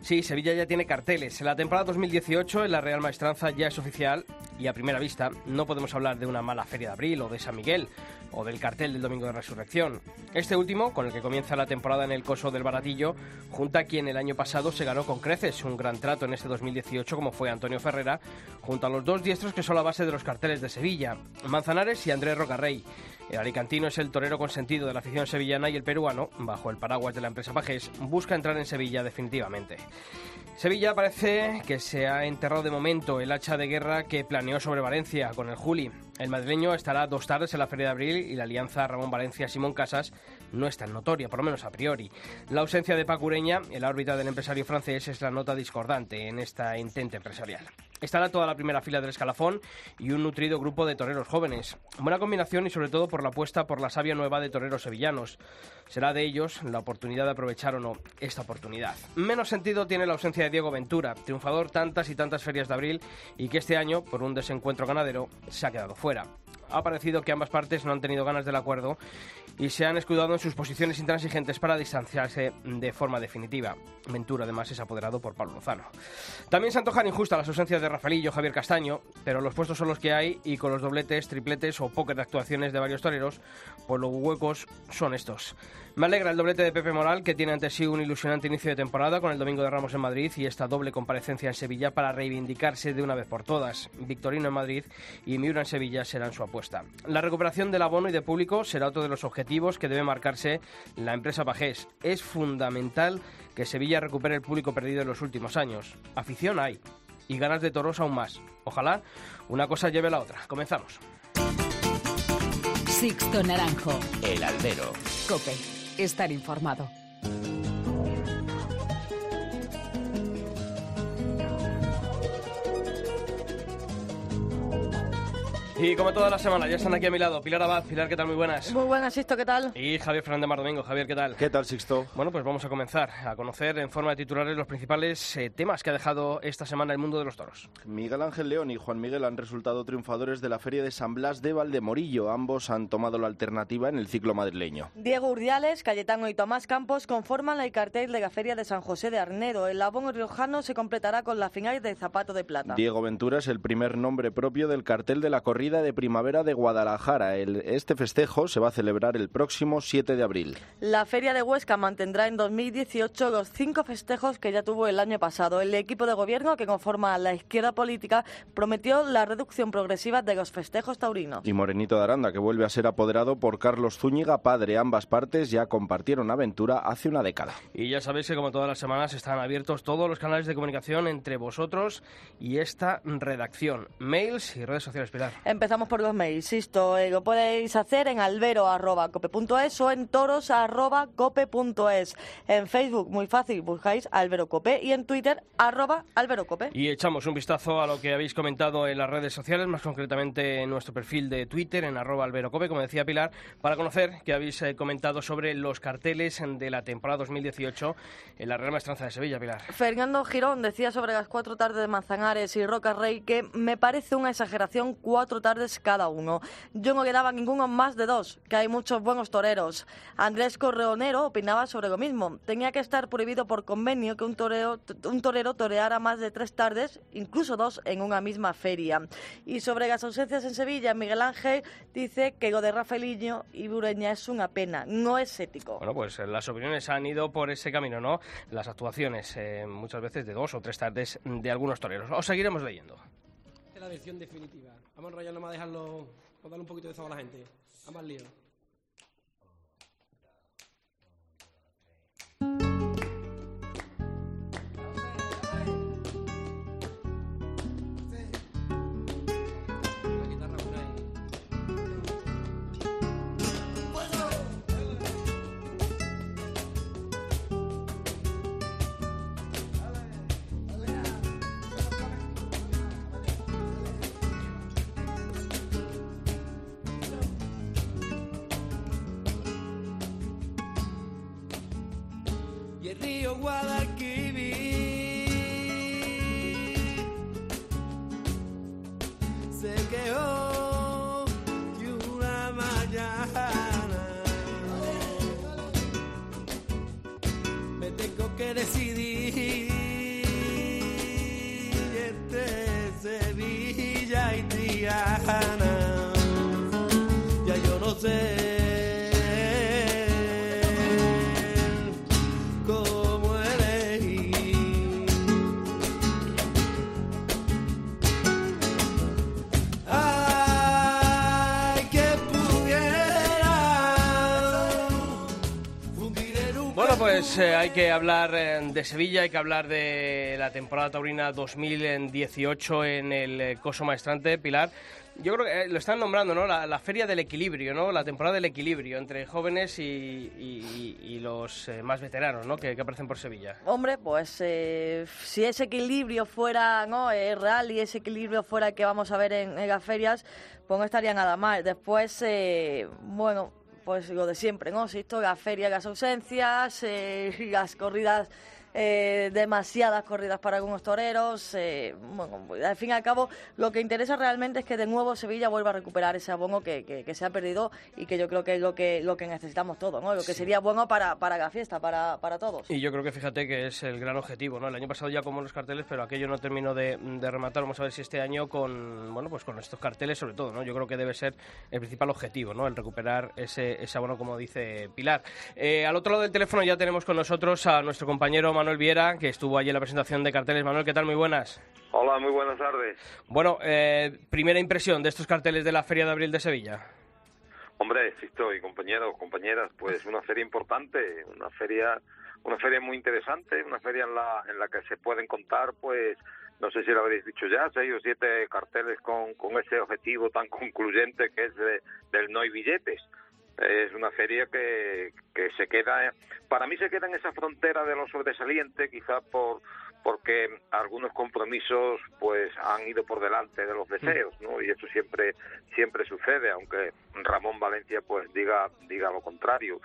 Sí, Sevilla ya tiene carteles. La temporada 2018 en la Real Maestranza ya es oficial y a primera vista no podemos hablar de una mala feria de abril o de San Miguel o del cartel del Domingo de Resurrección. Este último, con el que comienza la temporada en el Coso del Baratillo, junta a quien el año pasado se ganó con creces un gran trato en este 2018 como fue Antonio Ferrera, junto a los dos diestros que son la base de los carteles de Sevilla, Manzanares y Andrés Rocarrey. El alicantino es el torero consentido de la afición sevillana y el peruano, bajo el paraguas de la empresa Pajés, busca entrar en Sevilla definitivamente. Sevilla parece que se ha enterrado de momento el hacha de guerra que planeó sobre Valencia con el Juli. El madrileño estará dos tardes en la Feria de Abril y la alianza Ramón Valencia-Simón Casas no es tan notoria, por lo menos a priori. La ausencia de Pacureña en la órbita del empresario francés es la nota discordante en esta intente empresarial. Estará toda la primera fila del escalafón y un nutrido grupo de toreros jóvenes. Buena combinación y sobre todo por la apuesta por la savia nueva de toreros sevillanos. Será de ellos la oportunidad de aprovechar o no esta oportunidad. Menos sentido tiene la ausencia de Diego Ventura, triunfador tantas y tantas ferias de abril y que este año, por un desencuentro ganadero, se ha quedado fuera. Ha parecido que ambas partes no han tenido ganas del acuerdo y se han escudado en sus posiciones intransigentes para distanciarse de forma definitiva. Ventura, además, es apoderado por Pablo Lozano. También se antojan injustas las ausencias de Rafaelillo, Javier Castaño, pero los puestos son los que hay y con los dobletes, tripletes o póker de actuaciones de varios toreros, pues los huecos son estos. Me alegra el doblete de Pepe Moral, que tiene ante sí un ilusionante inicio de temporada con el Domingo de Ramos en Madrid y esta doble comparecencia en Sevilla para reivindicarse de una vez por todas. Victorino en Madrid y Miura en Sevilla serán su apuesta. La recuperación del abono y de público será otro de los objetivos que debe marcarse la empresa Pajés. Es fundamental que Sevilla recupere el público perdido en los últimos años. Afición hay y ganas de toros aún más. Ojalá una cosa lleve a la otra. Comenzamos. Sixto Naranjo. El albero. Cope. Estar informado. Y como todas las semanas, ya están aquí a mi lado. Pilar Abad, Pilar, ¿qué tal? Muy buenas. Muy buenas, Sisto, ¿qué tal? Y Javier Fernández Mar Domingo. Javier, ¿qué tal? ¿Qué tal, Sixto? Bueno, pues vamos a comenzar a conocer en forma de titulares los principales eh, temas que ha dejado esta semana el mundo de los toros. Miguel Ángel León y Juan Miguel han resultado triunfadores de la Feria de San Blas de Valdemorillo. Ambos han tomado la alternativa en el ciclo madrileño. Diego Urdiales, Cayetano y Tomás Campos conforman el cartel de la Feria de San José de Arnero. El abono riojano se completará con la final de Zapato de Plata. Diego Ventura es el primer nombre propio del cartel de la corrida de primavera de Guadalajara. El- este festejo se va a celebrar el próximo 7 de abril. La Feria de Huesca mantendrá en 2018 los cinco festejos que ya tuvo el año pasado. El equipo de gobierno que conforma la izquierda política prometió la reducción progresiva de los festejos taurinos. Y Morenito de Aranda, que vuelve a ser apoderado por Carlos Zúñiga, padre. Ambas partes ya compartieron aventura hace una década. Y ya sabéis que como todas las semanas están abiertos todos los canales de comunicación entre vosotros y esta redacción. Mails y redes sociales, Pilar. Empezamos por los mails. Insisto, eh, lo podéis hacer en albero.cope.es o en toros.cope.es. En Facebook, muy fácil, buscáis Albero Cope y en Twitter, arroba Albero Cope. Y echamos un vistazo a lo que habéis comentado en las redes sociales, más concretamente en nuestro perfil de Twitter, en arroba alberocope, como decía Pilar, para conocer que habéis eh, comentado sobre los carteles de la temporada 2018 en la Real Maestranza de Sevilla, Pilar. Fernando Girón decía sobre las cuatro tardes de Manzanares y Roca Rey que me parece una exageración cuatro tardes cada uno. Yo no le daba ninguno más de dos, que hay muchos buenos toreros. Andrés Correonero opinaba sobre lo mismo. Tenía que estar prohibido por convenio que un torero, un torero toreara más de tres tardes, incluso dos, en una misma feria. Y sobre las ausencias en Sevilla, Miguel Ángel dice que lo de Rafaeliño y Bureña es una pena, no es ético. Bueno, pues eh, las opiniones han ido por ese camino, ¿no? Las actuaciones, eh, muchas veces de dos o tres tardes de algunos toreros. Os seguiremos leyendo. La versión definitiva. Vamos a enrollarnos más a dejarlo, vamos a darle un poquito de sabor a la gente. Vamos al lío. Río Guadalquivir pues eh, hay que hablar eh, de Sevilla, hay que hablar de la temporada taurina 2018 en el eh, Coso Maestrante, Pilar. Yo creo que lo están nombrando, ¿no? La, la feria del equilibrio, ¿no? La temporada del equilibrio entre jóvenes y, los más veteranos, ¿no? Que, aparecen por Sevilla. Hombre, pues eh, si ese equilibrio fuera no real y ese equilibrio fuera que vamos a ver en, en las ferias, pues no estaría nada mal. Después, bueno, pues lo de siempre, ¿no? Si esto, las ferias, las ausencias, eh, las corridas, eh, demasiadas corridas para algunos toreros. eh, bueno, pues, al fin y al cabo, lo que interesa realmente es que de nuevo Sevilla vuelva a recuperar ese abono que, que- que se ha perdido y que yo creo que es lo que, lo que necesitamos todos, ¿no? Lo que sería bueno para, para la fiesta, para, para todos. Y yo creo que fíjate que es el gran objetivo, ¿no? El año pasado ya como los carteles, pero aquello no terminó de, de rematar. Vamos a ver si este año con, bueno, pues con estos carteles sobre todo, ¿no? Yo creo que debe ser el principal objetivo, ¿no? El recuperar ese, ese abono, como dice Pilar. Eh, al otro lado del teléfono ya tenemos con nosotros a nuestro compañero Manuel Viera, que estuvo allí en la presentación de carteles. Manuel, ¿qué tal? Muy buenas. Hola, muy buenas tardes. Bueno, eh, primera impresión de estos carteles de la Feria de Abril de Sevilla. Hombre, Sisto y compañeros, compañeras, pues una feria importante, una feria, una feria muy interesante, una feria en la, en la que se pueden contar, pues, no sé si lo habréis dicho ya, seis o siete carteles con, con ese objetivo tan concluyente que es de- del no hay billetes. Es una feria que, que se queda, para mí se queda en esa frontera de lo sobresaliente, quizá por porque algunos compromisos pues han ido por delante de los deseos, ¿no? Y eso siempre siempre sucede, aunque Ramón Valencia pues diga diga lo contrario.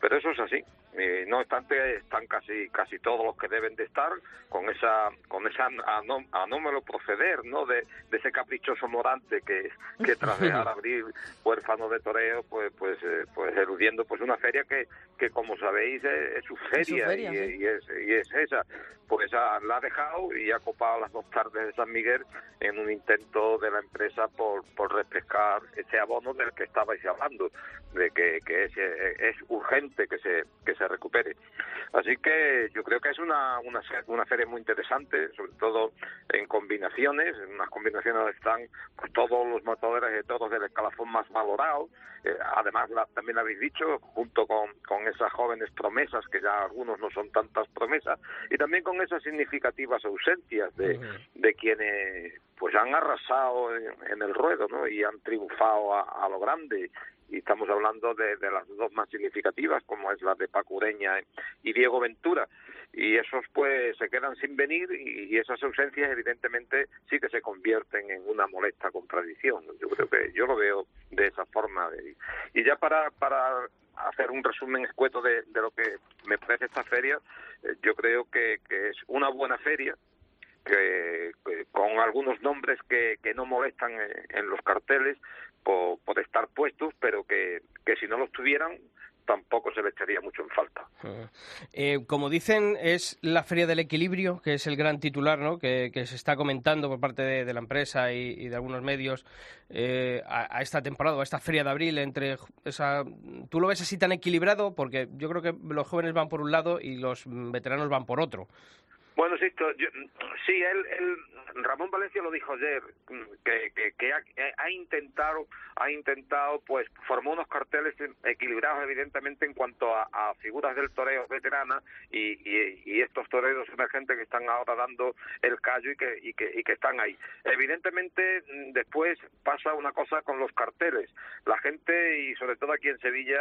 Pero eso es así. Eh, no obstante están casi casi todos los que deben de estar con esa con esa anó- anómalo proceder, ¿no? De, de ese caprichoso morante que que tras dejar abrir huérfano de toreo pues pues eh, pues eludiendo pues una feria que que como sabéis es, es su feria, feria, y, sí. y es y es esa pues ah, la ha dejado y ha copado las dos tardes de San Miguel en un intento de la empresa por, por refrescar ese abono del que estabais hablando, de que, que es, eh, es urgente que se, que se recupere. Así que yo creo que es una, una, una feria muy interesante, sobre todo en combinaciones, en unas combinaciones donde están pues, todos los motores de todos del escalafón más valorado. Eh, además, la- también habéis dicho, junto con, con esas jóvenes promesas, que ya algunos no son tantas promesas, y también con esas significativas ausencias de, de quienes pues han arrasado en, en el ruedo ¿no? y han triunfado a, lo grande. Y estamos hablando de, las dos más significativas como es la de Paco Ureña y Diego Ventura. Y esos pues se quedan sin venir y, esas ausencias evidentemente sí que se convierten en una molesta contradicción. Yo creo que yo lo veo de esa forma. Y ya para para hacer un resumen escueto de, de lo que me parece esta feria eh, yo creo que, que es una buena feria que, con algunos nombres que, no molestan en, los carteles por, por estar puestos, pero que, que si no los tuvieran tampoco se le echaría mucho en falta. Eh, como dicen, es la Feria del Equilibrio, que es el gran titular ¿no? que, se está comentando por parte de, la empresa y, de algunos medios eh, a, a esta temporada, a esta Feria de Abril. entre esa, ¿Tú lo ves así tan equilibrado? Porque yo creo que los jóvenes van por un lado y los veteranos van por otro. Bueno, sí, yo- sí, él, él- Ramón Valencia lo dijo ayer, que, que, que ha, intentado, ha intentado, pues, formar unos carteles equilibrados, evidentemente, en cuanto a, a figuras del toreo veterana y, y, y estos toreros emergentes que están ahora dando el callo y que, y que, y que están ahí. Evidentemente, después pasa una cosa con los carteles. La gente, y sobre todo aquí en Sevilla,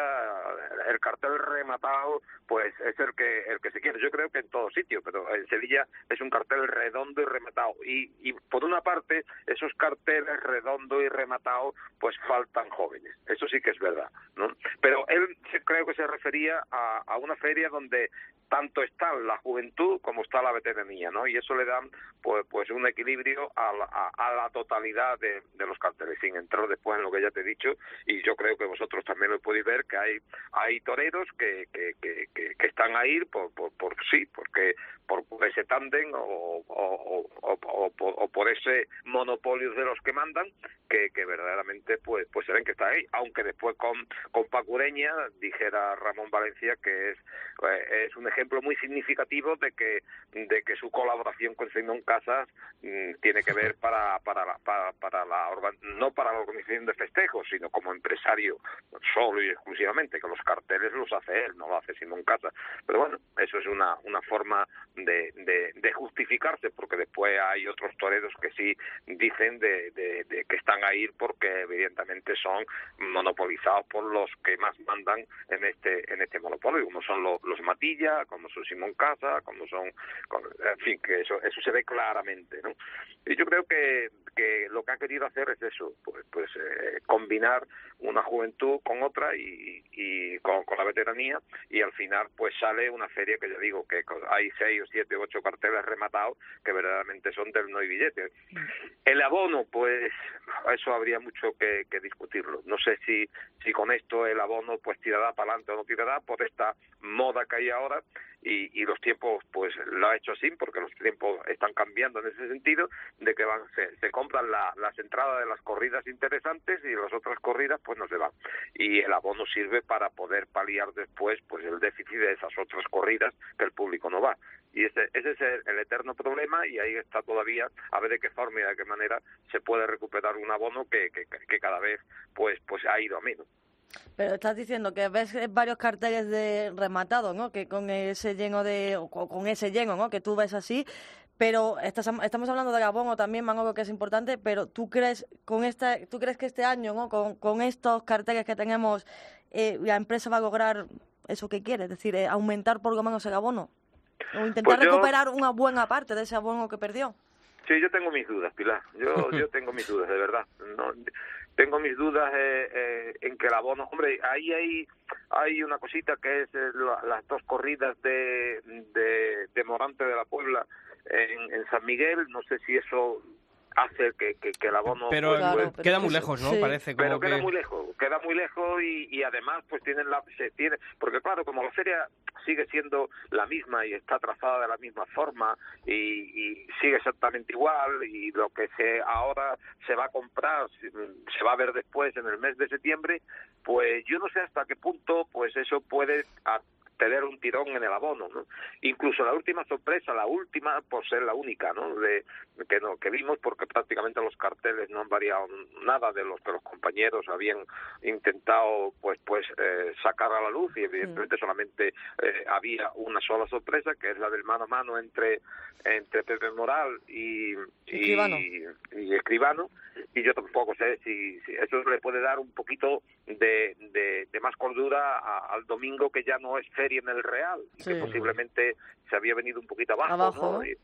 el cartel rematado, pues, es el que, el que se quiere. Yo creo que en todo sitio, pero en Sevilla Es un cartel redondo y rematado. Y, y por una parte, esos carteles redondos y rematados, pues faltan jóvenes. Eso sí que es verdad, ¿no? Pero él creo que se refería a, una feria donde tanto está la juventud como está la veteranía, ¿no? Y eso le da pues, pues un equilibrio a la, a, la totalidad de, los carteles, sin entrar después en lo que ya te he dicho, y yo creo que vosotros también lo podéis ver, que hay hay toreros que, que, que, están ahí por, por, por sí, porque por, por ese tándem o, o, por- ese monopolio de los que mandan, que, que verdaderamente pues pues se ven que está ahí, aunque después con, con Pacureña dijera Ramón Valencia que es eh, es un ejemplo muy significativo de que de que su colaboración con Simón Casas mm, tiene que ver para para la, para, para la no para la organización de festejos sino como empresario solo y exclusivamente que los carteles los hace él no lo hace Simón Casas. Pero bueno eso es una una forma de, de, justificarse porque después hay otros toreros que sí dicen de, que están ahí porque evidentemente son monopolizados por los que más mandan en este en este monopolio como son los, Matilla como son Simón Casa como son con- en fin que eso eso se ve claramente no y yo creo que que lo que ha querido hacer es eso pues pues eh, combinar una juventud con otra y, y con, con la veteranía y al final pues sale una feria que yo digo que hay seis o siete o ocho carteles rematados que verdaderamente son del no hay billete el abono pues eso habría mucho que, que discutirlo. No sé si si con esto el abono pues tirará para adelante o no tirará por esta moda que hay ahora y, y los tiempos pues lo ha hecho así porque los tiempos están cambiando en ese sentido de que van se, compran la- las entradas de las corridas interesantes y las otras corridas pues no se van. Y el abono sirve para poder paliar después pues el déficit de esas otras corridas que el público no va. Y ese, ese es el, el eterno problema y ahí está todavía a ver de qué forma y de qué manera se puede recuperar un abono que, que, que cada vez pues pues ha ido a menos Pero estás diciendo que ves varios carteles de rematados, ¿no? Que con ese lleno de, o co- con ese lleno, ¿no? Que tú ves así. Pero estás, estamos hablando de abono también, Manolo, que es importante. Pero tú crees con esta, tú crees que este año, ¿no? Con, con estos carteles que tenemos, eh, la empresa va a lograr eso que quiere, es decir, eh, aumentar por lo menos el abono o intentar Pues yo- recuperar una buena parte de ese abono que perdió. Sí, yo tengo mis dudas, Pilar. Yo, yo tengo mis dudas, de verdad. No, tengo mis dudas eh, eh, en que el abono, hombre, ahí hay hay una cosita que es eh, la- las dos corridas de, de, Morante de la Puebla en San Miguel. No sé si eso hace que, que, que el abono Pero pues, Claro, pues, pero queda muy lejos, ¿no? sí. Parece como pero queda que... muy lejos, queda muy lejos y, y además pues tienen la se tiene porque claro como la feria sigue siendo la misma y está trazada de la misma forma y, y sigue exactamente igual y lo que se ahora se va a comprar se se va a ver después en el mes de septiembre pues yo no sé hasta qué punto pues eso puede a- tener un tirón en el abono, ¿no? Incluso la última sorpresa, la última por ser la única, ¿no? De que no que vimos porque prácticamente los carteles no han variado nada de los que los compañeros habían intentado pues pues eh, sacar a la luz y evidentemente solamente eh, había una sola sorpresa que es la del mano a mano entre entre Pepe Moral y Escribano. y, y Escribano y yo tampoco sé si, si eso le puede dar un poquito de, de, de más cordura a- al domingo que ya no es feria en el Real y que Sí. posiblemente se había venido un poquito abajo, Abajo, ¿no? Y-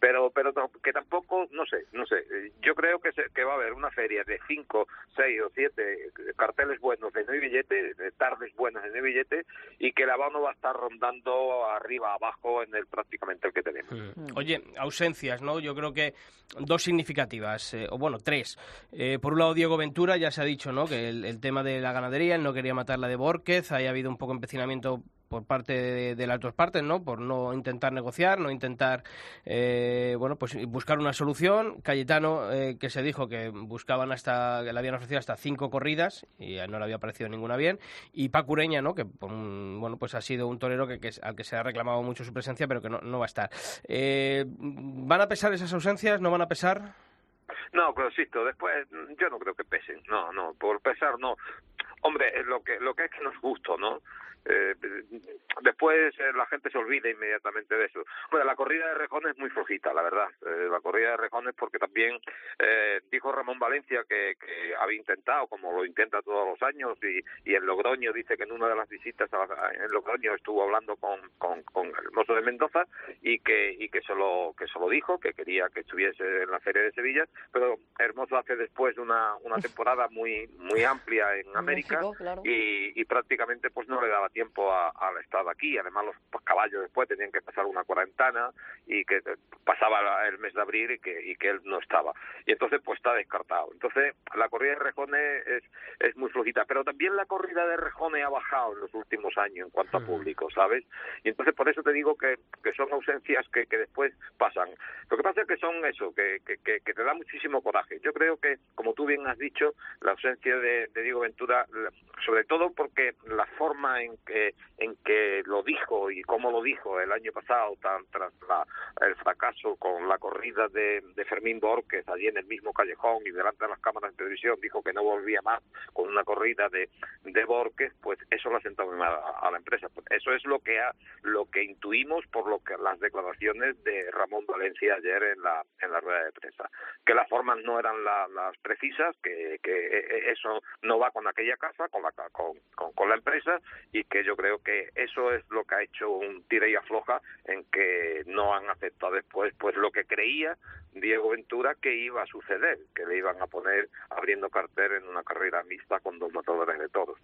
pero pero no, que tampoco no sé no sé eh, yo creo que se, que va a haber una feria de cinco seis o siete carteles buenos de no hay billete de tardes buenas de no hay billete y que el abono va a estar rondando arriba abajo en el prácticamente el que tenemos Mm. Oye, ausencias, ¿no? Yo creo que dos significativas, eh, o bueno, tres. Eh, por un lado, Diego Ventura, ya se ha dicho, ¿no? Que el, el tema de la ganadería, él no quería matar la de Borquez, ahí ha habido un poco empecinamiento por parte de, de las dos partes, ¿no? Por no intentar negociar, no intentar, eh, bueno, pues buscar una solución. Cayetano, eh, que se dijo que buscaban hasta, le habían ofrecido hasta cinco corridas y no le había parecido ninguna bien. Y Paco Ureña, ¿no? Que, bueno, pues ha sido un torero que, al que se ha reclamado mucho su presencia, pero que no, no va a estar. Eh, ¿Van a pesar esas ausencias? ¿No van a pesar? No, pero insisto, después yo no creo que pesen, no, no, por pesar no. Hombre, lo que lo que es que nos gustó, ¿no? Eh, después eh, la gente se olvida inmediatamente de eso. Bueno, la corrida de rejones es muy flojita, la verdad. Eh, la corrida de rejones porque también eh, dijo Ramón Valencia que, que había intentado, como lo intenta todos los años, y, y en Logroño dice que en una de las visitas a, a- en Logroño estuvo hablando con, con, con el mozo de Mendoza y que y que se que se lo dijo, que quería que estuviese en la feria de Sevilla, pero Hermoso hace después una una temporada muy muy amplia en América México, claro. y, y prácticamente pues no le daba tiempo a- al estado aquí. Además los pues, caballos después tenían que pasar una cuarentena y que eh, pasaba el mes de abril y que, y que él no estaba. Y entonces pues está descartado. Entonces la corrida de rejones es, es muy flojita, pero también la corrida de rejones ha bajado en los últimos años en cuanto a público, ¿sabes? Y entonces por eso te digo que, que son ausencias que, que después pasan. Lo que pasa es que son eso, que, que, que, te da muchísimo coraje. Yo creo que, como tú bien has dicho, la ausencia de, de Diego Ventura, sobre todo porque la forma en que, en que lo dijo y cómo lo dijo el año pasado, tan, tras la- el fracaso con la corrida de, de Fermín Borges allí en el mismo callejón y delante de las cámaras de televisión, dijo que no volvía más con una corrida de, de Borges, pues eso lo ha sentado mal a, a la empresa. Pues eso es lo que ha, lo que intuimos por lo que las declaraciones de Ramón Valencia ayer en la en la rueda de prensa, que las formas no eran la- las precisas, que, que eh, eso no va con aquella casa, con la con, con, la empresa y que yo creo que eso es lo que ha hecho un tira y afloja en que no han aceptado después pues lo que creía Diego Ventura que iba a suceder, que le iban a poner abriendo cartel en una carrera mixta con dos motores de todos.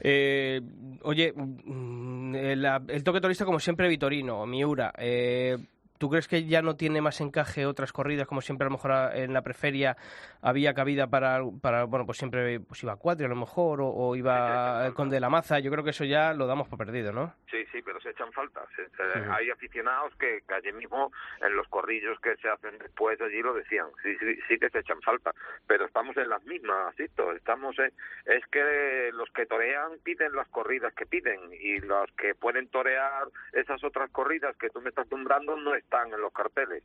Eh, oye, mm, el, el toque torista como siempre Vitorino, Miura. Eh, ¿Tú crees que ya no tiene más encaje otras corridas como siempre a lo mejor a- en la preferia había cabida para, para bueno, pues siempre pues iba Cuatri a lo mejor o, o iba con de la Maza? Yo creo que eso ya lo damos por perdido, ¿no? Sí, sí, pero se echan falta. Se- se- Hay aficionados que, que allí mismo en los corrillos que se hacen después allí lo decían. Sí, sí, sí que se echan falta, pero estamos en las mismas, Sito. Estamos en- es que los que torean piden las corridas que piden y los que pueden torear esas otras corridas que tú me estás nombrando no están en los carteles.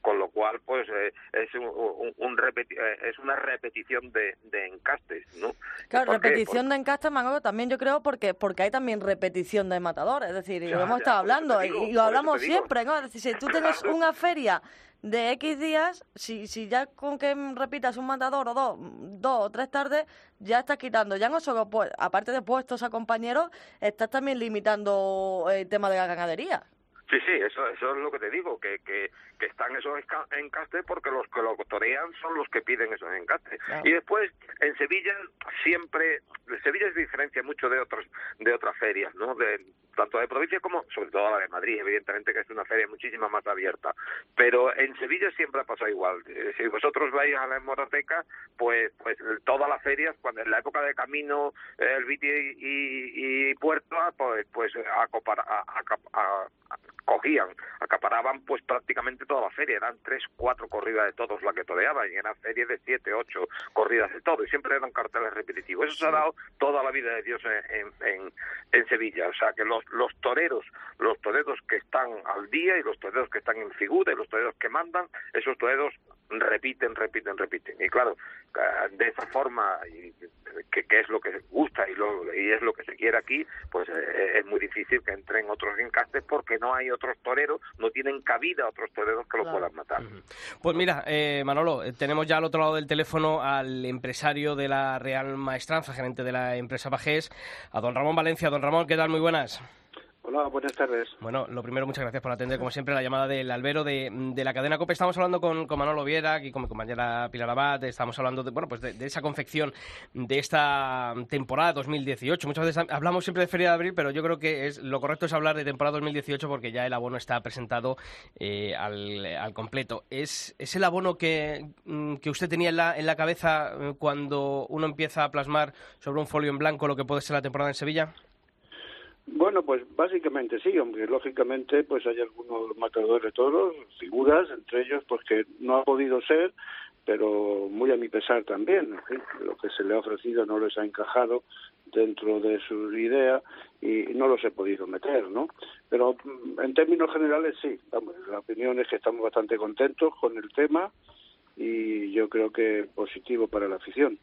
Con lo cual, pues eh, es un, un- un repeti- eh, es una repetición de, de encastes, ¿no? Claro, repetición de encastes, Manolo, también yo creo porque porque hay también repetición de matadores, es decir, y lo hemos ya, estado hablando y- lo hablamos siempre, ¿no? Es decir, si tú tienes una feria de X días, si, si ya con que repitas un matador o dos, dos o tres tardes, ya estás quitando, ya no solo, pues, aparte de puestos a compañeros, estás también limitando el tema de la ganadería. Sí, sí, eso, eso es lo que te digo, que, que, que están esos encastes porque los que lo torean son los que piden esos encastes. Claro. Y después, en Sevilla siempre, Sevilla se diferencia mucho de otros de otras ferias, ¿no? De, tanto de provincia como, sobre todo la de Madrid, evidentemente que es una feria muchísimo más abierta. Pero en Sevilla siempre ha pasado igual. Eh, Si vosotros vais a la hemoteca, pues pues todas las ferias, cuando en la época de Camino, el Viti y, y Puerto, pues pues acopar- a- a- cogían, acaparaban pues prácticamente toda la feria, eran tres, cuatro corridas de todos la que toreaban, y eran ferias de siete, ocho corridas de todo, y siempre eran carteles repetitivos. Eso se ha dado toda la vida de Dios en, en, en- en Sevilla, o sea que los, los toreros, los toreros que están al día y los toreros que están en figura y los toreros que mandan, esos toreros repiten, repiten, repiten. Y claro, eh, de esa forma, y que, que es lo que gusta y, lo, y es lo que se quiere aquí, pues eh, es muy difícil que entren otros encastes porque no hay otros toreros, no tienen cabida otros toreros que lo Claro. puedan matar. Pues mira, eh, Manolo, eh, tenemos ya al otro lado del teléfono al empresario de la Real Maestranza, gerente de la empresa Bajés, a don Ramón Valencia. Don Ramón, ¿qué tal? Muy buenas. Hola, buenas tardes. Bueno, lo primero, muchas gracias por atender, como siempre, la llamada del albero de, de la cadena COPE. Estamos hablando con, con Manolo Viera y con mi compañera Pilar Abad. Estamos hablando de, bueno, pues de, esa confección de esta temporada 2018. Muchas veces hablamos siempre de Feria de Abril, pero yo creo que es lo correcto es hablar de temporada 2018 porque ya el abono está presentado eh, al, al completo. ¿Es, ¿Es el abono que, mm, que usted tenía en la, en la cabeza eh, cuando uno empieza a plasmar sobre un folio en blanco lo que puede ser la temporada en Sevilla? Bueno, pues básicamente sí, aunque lógicamente pues hay algunos matadores de toros, figuras, entre ellos pues que no ha podido ser, pero muy a mi pesar también. lo que se le ha ofrecido no les ha encajado dentro de su idea y no los he podido meter, ¿no? Pero mm, en términos generales sí, vamos, la opinión es que estamos bastante contentos con el tema y yo creo que positivo para la afición.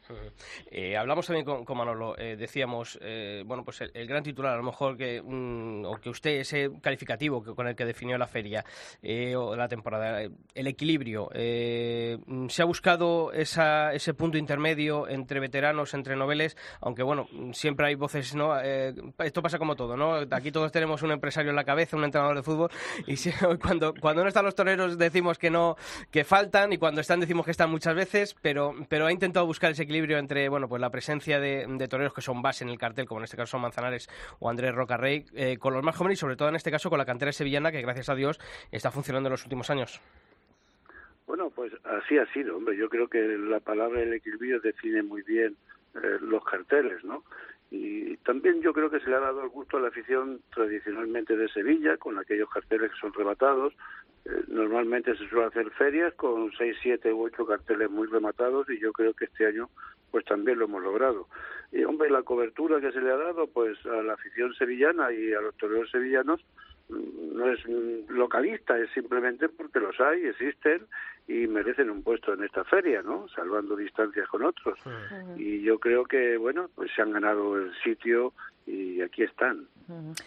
Eh, hablamos también con, Manolo, eh, decíamos, eh, bueno, pues el, gran titular, a lo mejor que, mm, o que usted, ese calificativo que, con el que definió la feria eh, o la temporada, el equilibrio, eh, se ha buscado esa, ese punto intermedio entre veteranos, entre noveles, aunque bueno, siempre hay voces, ¿no? Eh, esto pasa como todo, ¿no? Aquí todos tenemos un empresario en la cabeza, un entrenador de fútbol, y si, cuando, cuando no están los toreros decimos que no, que faltan, y cuando están decimos que están muchas veces, pero, pero ha intentado buscar ese equilibrio entre bueno, pues la presencia de, toreros que son base en el cartel, como en este caso son Manzanares o Andrés Rocarrey, eh, con los más jóvenes y sobre todo en este caso con la cantera sevillana que gracias a Dios está funcionando en los últimos años. Bueno, pues así ha sido, hombre. Yo creo que la palabra el equilibrio define muy bien eh, los carteles, ¿no? Y también yo creo que se le ha dado el gusto a la afición tradicionalmente de Sevilla, con aquellos carteles que son rematados. Normalmente se suele hacer ferias con seis, siete u ocho carteles muy rematados y yo creo que este año pues también lo hemos logrado. Y hombre, la cobertura que se le ha dado pues a la afición sevillana y a los toreros sevillanos no es localista, es simplemente porque los hay, existen y merecen un puesto en esta feria, ¿no? Salvando distancias con otros. Uh -huh. Y yo creo que, bueno, pues se han ganado el sitio y aquí están. Uh -huh.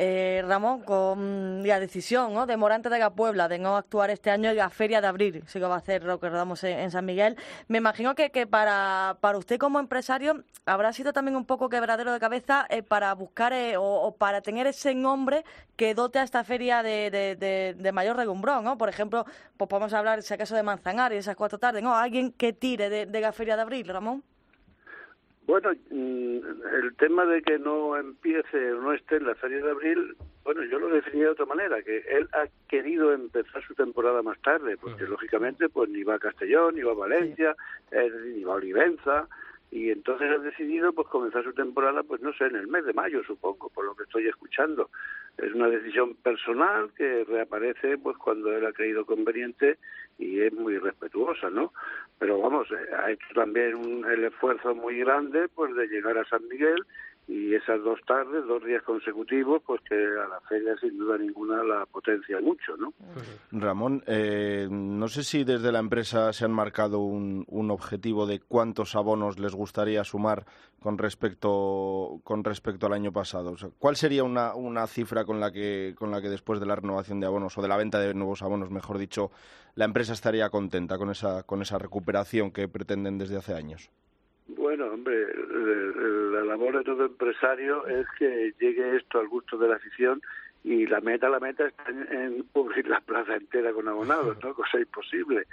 Eh, Ramón, con la decisión ¿no? de Morante de la Puebla de no actuar este año en la Feria de Abril, si lo va a hacer, lo que rodamos en, San Miguel, me imagino que, que para, para usted como empresario habrá sido también un poco quebradero de cabeza eh, para buscar eh, o, para tener ese nombre que dote a esta feria de, de, de, de mayor regumbrón, ¿no? Por ejemplo, pues podemos hablar, si acaso, de Manzanares, esas cuatro tardes, ¿no? Alguien que tire de, de la Feria de Abril, Ramón. Bueno, mm, el tema de que no empiece o no esté en la Feria de Abril, bueno, yo lo definí de otra manera, que él ha querido empezar su temporada más tarde, porque uh -huh. lógicamente pues ni va a Castellón, ni va a Valencia, sí. eh, ni va a Olivenza, y entonces ha decidido pues comenzar su temporada pues no sé en el mes de mayo supongo por lo que estoy escuchando es una decisión personal que reaparece pues cuando él ha creído conveniente y es muy respetuosa no pero vamos eh, ha hecho también un, el esfuerzo muy grande pues de llegar a San Miguel y esas dos tardes, dos días consecutivos, pues que a la feria sin duda ninguna la potencia mucho, ¿no? Ramón, eh, no sé si desde la empresa se han marcado un, un, objetivo de cuántos abonos les gustaría sumar con respecto con respecto al año pasado. O sea, ¿Cuál sería una, una cifra con la que con la que después de la renovación de abonos o de la venta de nuevos abonos, mejor dicho, la empresa estaría contenta con esa con esa recuperación que pretenden desde hace años? Bueno, hombre, labor de todo empresario es que llegue esto al gusto de la afición y la meta, la meta está en, cubrir la plaza entera con abonados, ¿no? Cosa imposible.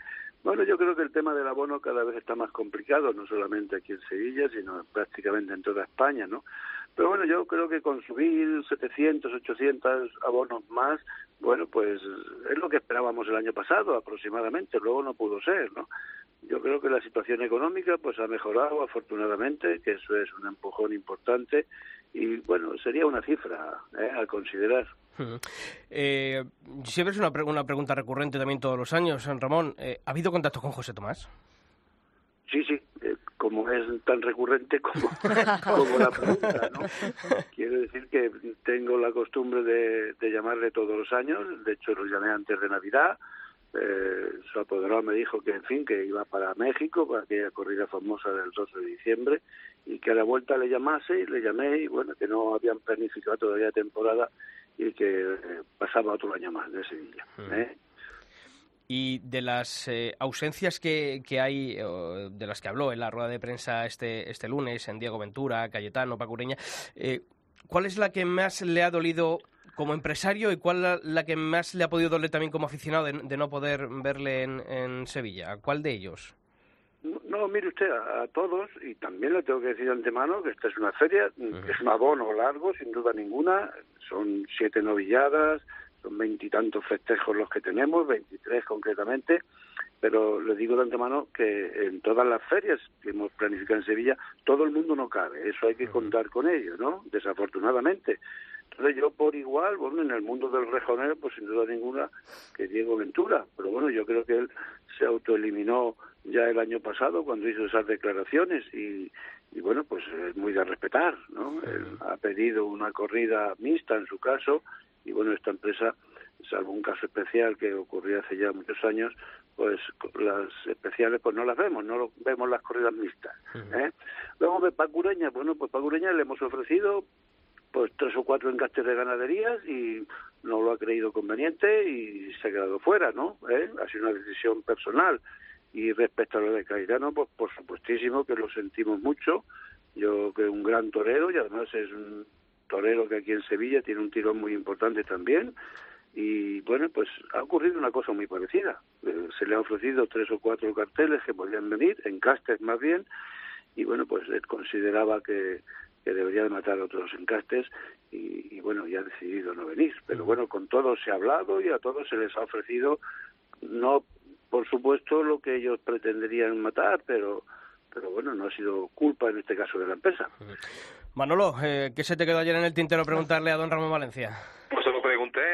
Bueno, yo creo que el tema del abono cada vez está más complicado, no solamente aquí en Sevilla, sino prácticamente en toda España, ¿no? Pero bueno, yo creo que con subir 700, 800 abonos más, bueno, pues es lo que esperábamos el año pasado aproximadamente, luego no pudo ser, ¿no? Yo creo que la situación económica pues ha mejorado afortunadamente, que eso es un empujón importante y bueno, sería una cifra ¿eh? a considerar. Eh, siempre es una, pre una, pregunta recurrente también todos los años, Ramón. Eh, ¿Ha habido contacto con José Tomás? Sí, sí, eh, como es tan recurrente como, como la pregunta, ¿no? Quiero decir que tengo la costumbre de, de llamarle todos los años, de hecho lo llamé antes de Navidad, eh, su apoderado me dijo que, en fin, que iba para México, para aquella corrida famosa del 12 de diciembre, y que a la vuelta le llamase, y le llamé, y bueno, que no habían planificado todavía temporada y que eh, pasaba otro año más de Sevilla. ¿eh? Y de las eh, ausencias que, que hay, de las que habló en la rueda de prensa este, este lunes, en Diego Ventura, Cayetano, Pacureña, eh, ¿cuál es la que más le ha dolido como empresario y cuál la, la que más le ha podido doler también como aficionado de, de no poder verle en, en Sevilla? ¿Cuál de ellos? No, mire usted, a, a, todos, y también le tengo que decir de antemano que esta es una feria, uh -huh. es un abono largo, sin duda ninguna, son siete novilladas, son veintitantos festejos los que tenemos, veintitrés concretamente, pero le digo de antemano que en todas las ferias que hemos planificado en Sevilla, todo el mundo no cabe, eso hay que contar con ello, ¿no? Desafortunadamente. Entonces yo por igual, bueno, en el mundo del rejonero, pues sin duda ninguna que Diego Ventura, pero bueno, yo creo que él se autoeliminó ya el año pasado cuando hizo esas declaraciones y, y bueno, pues es muy de respetar, ¿no? Él ha pedido una corrida mixta en su caso y bueno, esta empresa salvo un caso especial que ocurrió hace ya muchos años, pues las especiales pues no las vemos, no lo- vemos las corridas mixtas. ¿eh? Luego de Pacureña, bueno, pues Pacureña le hemos ofrecido pues tres o cuatro encastes de ganaderías y no lo ha creído conveniente y se ha quedado fuera, ¿no? ¿Eh? Ha sido una decisión personal. Y respecto a lo de Cairano, pues por supuestísimo que lo sentimos mucho. Yo que un gran torero y además es un torero que aquí en Sevilla tiene un tirón muy importante también. Y bueno, pues ha ocurrido una cosa muy parecida. Eh, se le ha ofrecido tres o cuatro carteles que podían venir, encastes más bien, y bueno, pues él consideraba que, que debería de matar a otros encastes y, y bueno, ya ha decidido no venir. Pero bueno, con todos se ha hablado y a todos se les ha ofrecido, no por supuesto lo que ellos pretenderían matar, pero pero bueno, no ha sido culpa en este caso de la empresa. Manolo, eh, ¿qué se te quedó ayer en el tintero preguntarle a don Ramón Valencia? Pues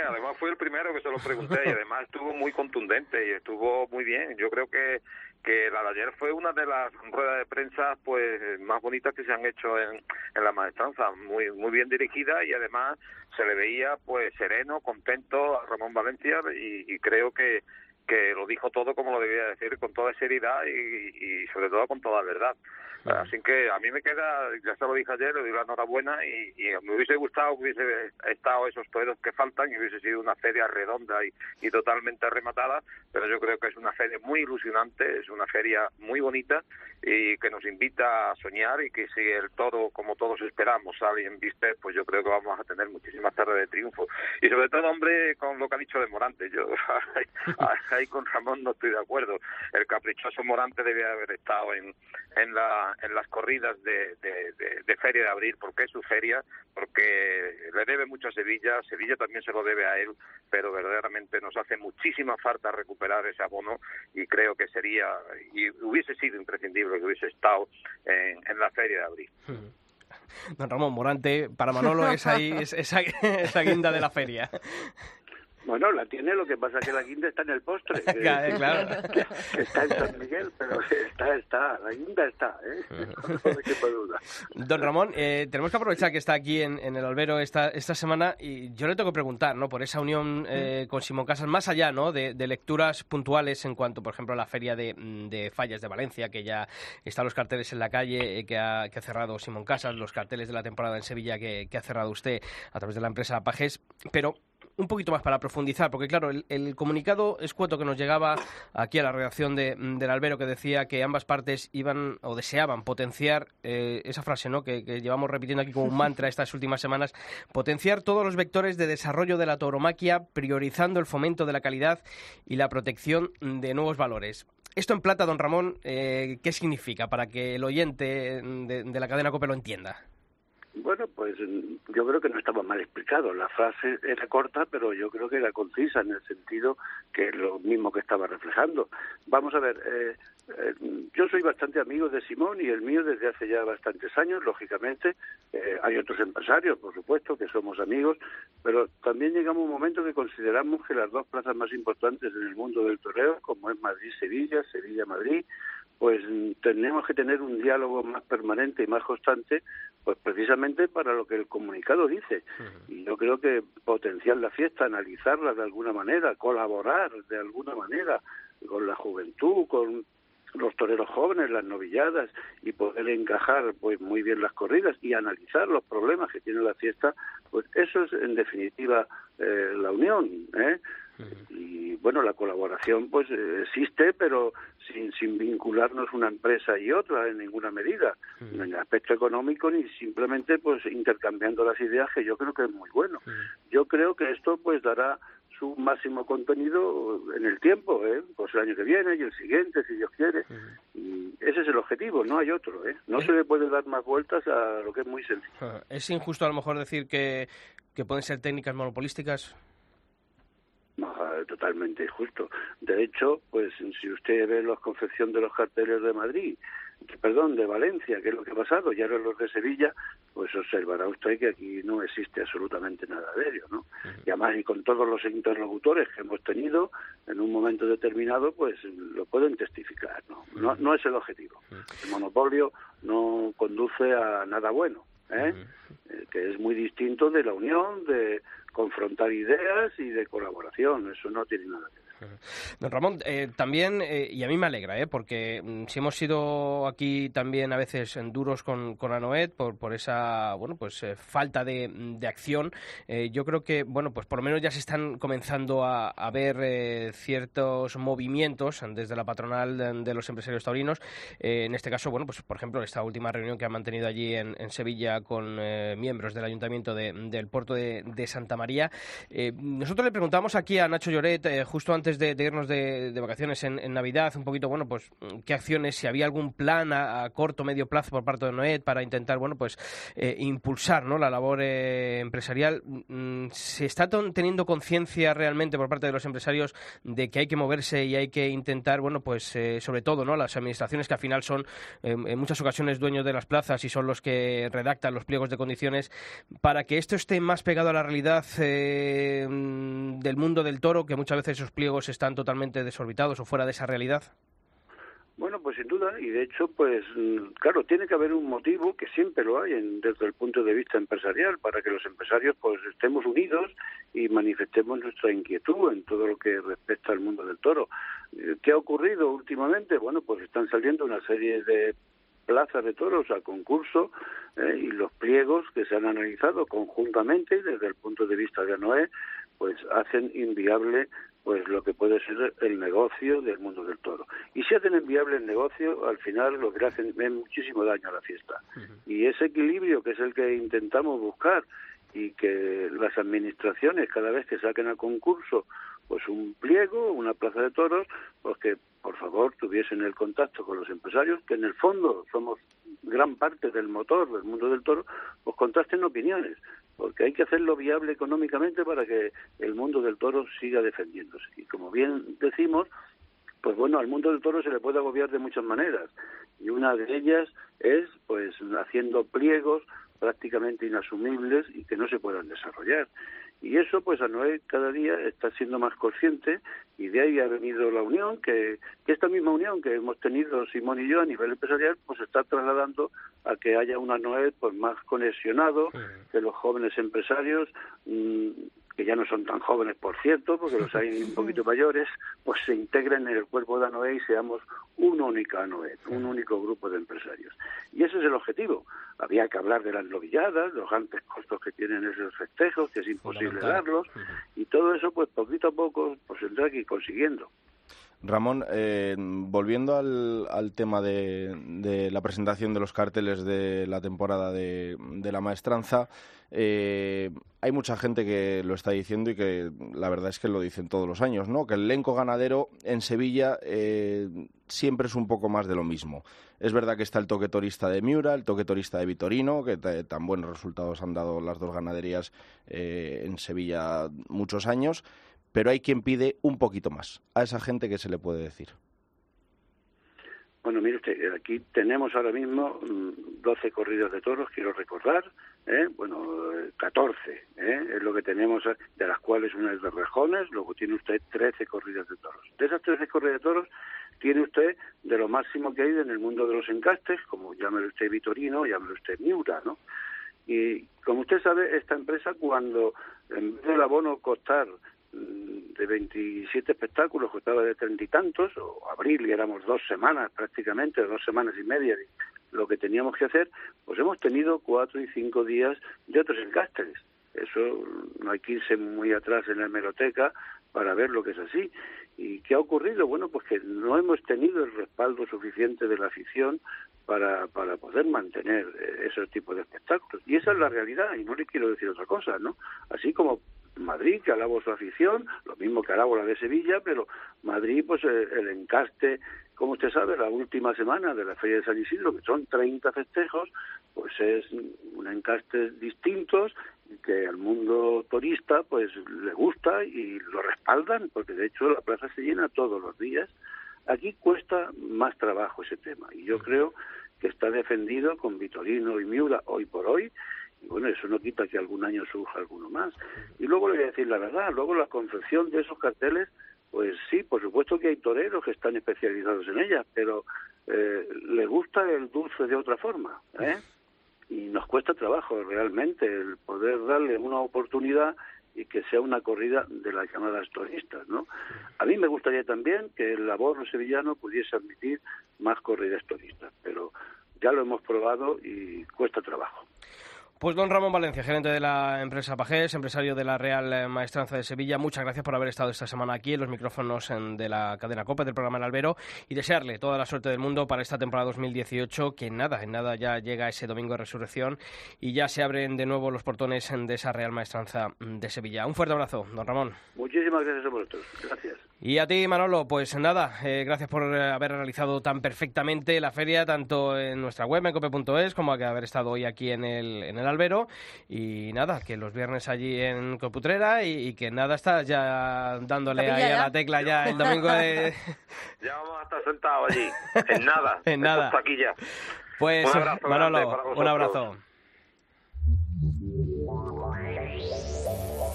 además fue el primero que se lo pregunté y además estuvo muy contundente y estuvo muy bien. Yo creo que, que la de ayer fue una de las ruedas de prensa pues más bonitas que se han hecho en, en la maestranza, muy muy bien dirigida y además se le veía pues sereno, contento a Ramón Valencia y, y creo que que lo dijo todo como lo debía decir, con toda seriedad y, y sobre todo con toda verdad. Así que a mí me queda, ya se lo dije ayer, le doy la enhorabuena y, y me hubiese gustado que hubiese estado esos toreros que faltan y hubiese sido una feria redonda y, y totalmente rematada, pero yo creo que es una feria muy ilusionante, es una feria muy bonita y que nos invita a soñar y que si el toro, como todos esperamos, sale en viste, pues yo creo que vamos a tener muchísimas tardes de triunfo. Y sobre todo, hombre, con lo que ha dicho de Morante, yo ahí con Ramón no estoy de acuerdo. El caprichoso Morante debía haber estado en, en, la, en las corridas de, Feria de Abril, porque es su feria, porque le debe mucho a Sevilla, Sevilla también se lo debe a él, pero verdaderamente nos hace muchísima falta recuperar ese abono y creo que sería, y hubiese sido imprescindible que hubiese estado en, en la Feria de Abril. Don Ramón Morante, para Manolo es ahí es, esa, esa guinda de la feria. Bueno, la tiene, lo que pasa es que la guinda está en el postre. que- claro. que- está en San Miguel, pero está, está, la guinda está, ¿eh? No. Don Ramón, eh, tenemos que aprovechar que está aquí en, en el albero esta, esta semana y yo le tengo que preguntar, ¿no? Por esa unión eh, con Simón Casas, más allá, ¿no? De, de lecturas puntuales en cuanto, por ejemplo, a la feria de, mm, de fallas de Valencia, que ya están los carteles en la calle eh, que, ha, que ha cerrado Simón Casas, los carteles de la temporada en Sevilla que, que ha cerrado usted a través de la empresa Pajes, pero un poquito más para profundizar, porque claro, el, comunicado escueto que nos llegaba aquí a la redacción de, del Albero que decía que ambas partes iban o deseaban potenciar eh, esa frase ¿no? que, llevamos repitiendo aquí como un mantra estas últimas semanas, potenciar todos los vectores de desarrollo de la tauromaquia, priorizando el fomento de la calidad y la protección de nuevos valores. Esto en plata, don Ramón, eh, ¿qué significa para que el oyente de, de la cadena COPE lo entienda? Bueno, pues yo creo que no estaba mal explicado. La frase era corta, pero yo creo que era concisa en el sentido que es lo mismo que estaba reflejando. Vamos a ver, eh, eh, yo soy bastante amigo de Simón y el mío desde hace ya bastantes años, lógicamente. Eh, hay otros empresarios, por supuesto, que somos amigos, pero también llegamos a un momento que consideramos que las dos plazas más importantes en el mundo del toreo, como es Madrid-Sevilla, Sevilla-Madrid, pues tenemos que tener un diálogo más permanente y más constante, pues precisamente para lo que el comunicado dice. Y yo creo que potenciar la fiesta, analizarla de alguna manera, colaborar de alguna manera con la juventud, con los toreros jóvenes, las novilladas y poder encajar pues muy bien las corridas y analizar los problemas que tiene la fiesta, pues eso es en definitiva eh, la unión, ¿eh? Y bueno la colaboración pues eh, existe pero sin, sin vincularnos una empresa y otra en ninguna medida en el aspecto económico ni simplemente pues intercambiando las ideas que yo creo que es muy bueno yo creo que esto pues dará su máximo contenido en el tiempo, ¿eh? pues el año que viene y el siguiente, si Dios quiere. Y ese es el objetivo, no hay otro. ¿eh? No se le puede dar más vueltas a lo que es muy sencillo. Ah, ¿Es injusto a lo mejor decir que, que pueden ser técnicas monopolísticas? Totalmente injusto. De hecho, pues si usted ve la confección de los carteles de Madrid, perdón, de Valencia, que es lo que ha pasado, y ahora los de Sevilla, pues observará usted que aquí no existe absolutamente nada de ello, ¿no? Y además, y con todos los interlocutores que hemos tenido, en un momento determinado, pues lo pueden testificar, ¿no? No, no es el objetivo. El monopolio no conduce a nada bueno. ¿Eh? Eh, que es muy distinto de la unión, de confrontar ideas y de colaboración. Eso no tiene nada que ver. Don Ramón, eh, también, eh, y a mí me alegra, eh, porque mm, si hemos sido aquí también a veces duros con, con Anoed por, por esa bueno pues eh, falta de, acción, eh, yo creo que bueno pues por lo menos ya se están comenzando a, ver ciertos movimientos desde la patronal de, los empresarios taurinos. En este caso, bueno pues por ejemplo esta última reunión que han mantenido allí en, Sevilla con miembros del ayuntamiento de, del puerto de, Santa María. Nosotros le preguntamos aquí a Nacho Lloret justo antes de, de irnos de, vacaciones en, Navidad, un poquito, bueno, pues qué acciones, si había algún plan a, corto, medio plazo por parte de Noed para intentar, bueno, pues eh, impulsar, ¿no? La labor eh, empresarial. Mm, ¿Se está teniendo conciencia realmente por parte de los empresarios de que hay que moverse y hay que intentar, bueno, pues eh, sobre todo, ¿no? Las administraciones que al final son en muchas ocasiones dueños de las plazas y son los que redactan los pliegos de condiciones para que esto esté más pegado a la realidad eh, del mundo del toro, que muchas veces esos pliegos están totalmente desorbitados o fuera de esa realidad? Bueno, pues sin duda, y de hecho, pues claro, tiene que haber un motivo, que siempre lo hay en, desde el punto de vista empresarial, para que los empresarios pues estemos unidos y manifestemos nuestra inquietud en todo lo que respecta al mundo del toro. ¿Qué ha ocurrido últimamente? Bueno, pues están saliendo una serie de plazas de toros a concurso eh, y los pliegos que se han analizado conjuntamente desde el punto de vista de ANOE pues hacen inviable pues lo que puede ser el negocio del mundo del toro. Y si hacen inviable el negocio, al final lo que hacen es muchísimo daño a la fiesta. Uh -huh. Y ese equilibrio que es el que intentamos buscar y que las administraciones cada vez que saquen a concurso pues un pliego, una plaza de toros, pues que por favor tuviesen el contacto con los empresarios, que en el fondo somos gran parte del motor del mundo del toro, pues contrasten opiniones, porque hay que hacerlo viable económicamente para que el mundo del toro siga defendiéndose. Y como bien decimos, pues bueno, al mundo del toro se le puede agobiar de muchas maneras, y una de ellas es pues haciendo pliegos prácticamente inasumibles y que no se puedan desarrollar. Y eso, pues, a Noé cada día está siendo más consciente y de ahí ha venido la unión, que, que, esta misma unión que hemos tenido Simón y yo a nivel empresarial, pues está trasladando a que haya una Noé pues, más conexionado, que los jóvenes empresarios mmm, que ya no son tan jóvenes, por cierto, porque los hay un poquito mayores, pues se integren en el cuerpo de ANOE y seamos una única ANOE, un único grupo de empresarios. Y ese es el objetivo. Había que hablar de las novilladas, los grandes costos que tienen esos festejos, que es imposible darlos, y todo eso, pues poquito a poco, pues tendrá que ir consiguiendo. Ramón, eh, volviendo al, al tema de, de, la presentación de los carteles de la temporada de, la maestranza, eh, hay mucha gente que lo está diciendo y que la verdad es que lo dicen todos los años, ¿no? Que el elenco ganadero en Sevilla eh, siempre es un poco más de lo mismo. Es verdad que está el toque torista de Miura, el toque torista de Vitorino, que tan buenos resultados han dado las dos ganaderías eh, en Sevilla muchos años pero hay quien pide un poquito más. A esa gente que se le puede decir. Bueno, mire usted, aquí tenemos ahora mismo 12 corridas de toros, quiero recordar, ¿eh? bueno, 14, ¿eh? es lo que tenemos, de las cuales una es de rejones, luego tiene usted 13 corridas de toros. De esas 13 corridas de toros, tiene usted de lo máximo que hay en el mundo de los encastes, como llámelo usted Vitorino, llámelo usted Miura, ¿no? Y como usted sabe, esta empresa cuando en vez del abono costar de 27 espectáculos, costaba de treinta y tantos, o abril, y éramos dos semanas prácticamente, dos semanas y media de lo que teníamos que hacer, pues hemos tenido cuatro y cinco días de otros encastres. Eso no hay que irse muy atrás en la hemeroteca para ver lo que es así. ¿Y qué ha ocurrido? Bueno, pues que no hemos tenido el respaldo suficiente de la afición para, para poder mantener ese tipo de espectáculos. Y esa es la realidad, y no le quiero decir otra cosa, ¿no? Así como Madrid, que alabo su afición, lo mismo que alabo la de Sevilla, pero Madrid, pues el encaste, como usted sabe, la última semana de la Feria de San Isidro, que son 30 festejos, pues es un encaste distintos que al mundo turista pues le gusta y lo respaldan, porque de hecho la plaza se llena todos los días. Aquí cuesta más trabajo ese tema y yo creo que está defendido con Vitorino y Miura hoy por hoy y bueno, eso no quita que algún año surja alguno más. Y luego le voy a decir la verdad, luego la confección de esos carteles, pues sí, por supuesto que hay toreros que están especializados en ellas, pero eh, le gusta el dulce de otra forma, ¿eh? Y nos cuesta trabajo realmente el poder darle una oportunidad y que sea una corrida de las llamadas turistas, ¿no? A mí me gustaría también que el labor sevillano pudiese admitir más corridas turistas, pero ya lo hemos probado y cuesta trabajo. Pues don Ramón Valencia, gerente de la empresa Pajés, empresario de la Real eh, Maestranza de Sevilla, muchas gracias por haber estado esta semana aquí en los micrófonos de la cadena Copa del programa El Albero y desearle toda la suerte del mundo para esta temporada 2018, que en nada, en nada ya llega ese domingo de resurrección y ya se abren de nuevo los portones de esa Real Maestranza de Sevilla. Un fuerte abrazo, don Ramón. Muchísimas gracias a vosotros. Gracias. Y a ti, Manolo, pues nada, eh, gracias por eh, haber realizado tan perfectamente la feria, tanto en nuestra web, en cope.es, como que haber estado hoy aquí en el, en el albero. Y nada, que los viernes allí en Coputrera y, que nada, estás ya dándole ahí a la tecla ya el domingo de... ya vamos a estar sentados allí, en nada. en nada. Aquí ya. Pues, un abrazo Manolo, un abrazo.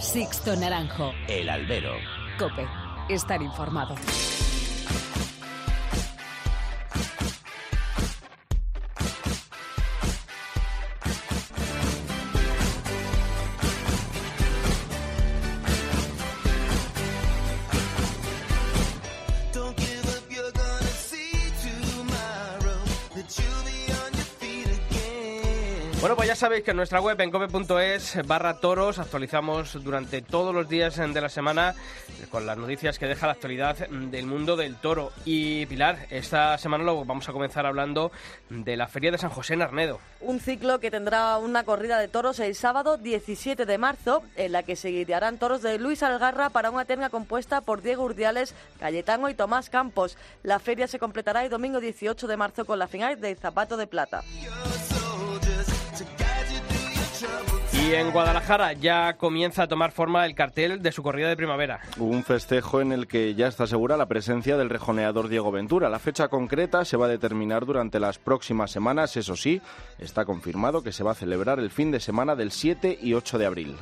Sixto Naranjo. El albero. Cope estar informado. Ya sabéis que en nuestra web en cope.es barra toros actualizamos durante todos los días de la semana con las noticias que deja la actualidad del mundo del toro. Y Pilar, esta semana lo vamos a comenzar hablando de la Feria de San José en Arnedo. Un ciclo que tendrá una corrida de toros el sábado 17 de marzo, en la que se guiarán toros de Luis Algarra para una terna compuesta por Diego Urdiales, Cayetano y Tomás Campos. La feria se completará el domingo 18 de marzo con la final del Zapato de Plata. Y en Guadalajara ya comienza a tomar forma el cartel de su corrida de primavera. Un festejo en el que ya está segura la presencia del rejoneador Diego Ventura. La fecha concreta se va a determinar durante las próximas semanas. Eso sí, está confirmado que se va a celebrar el fin de semana del 7 y 8 de abril.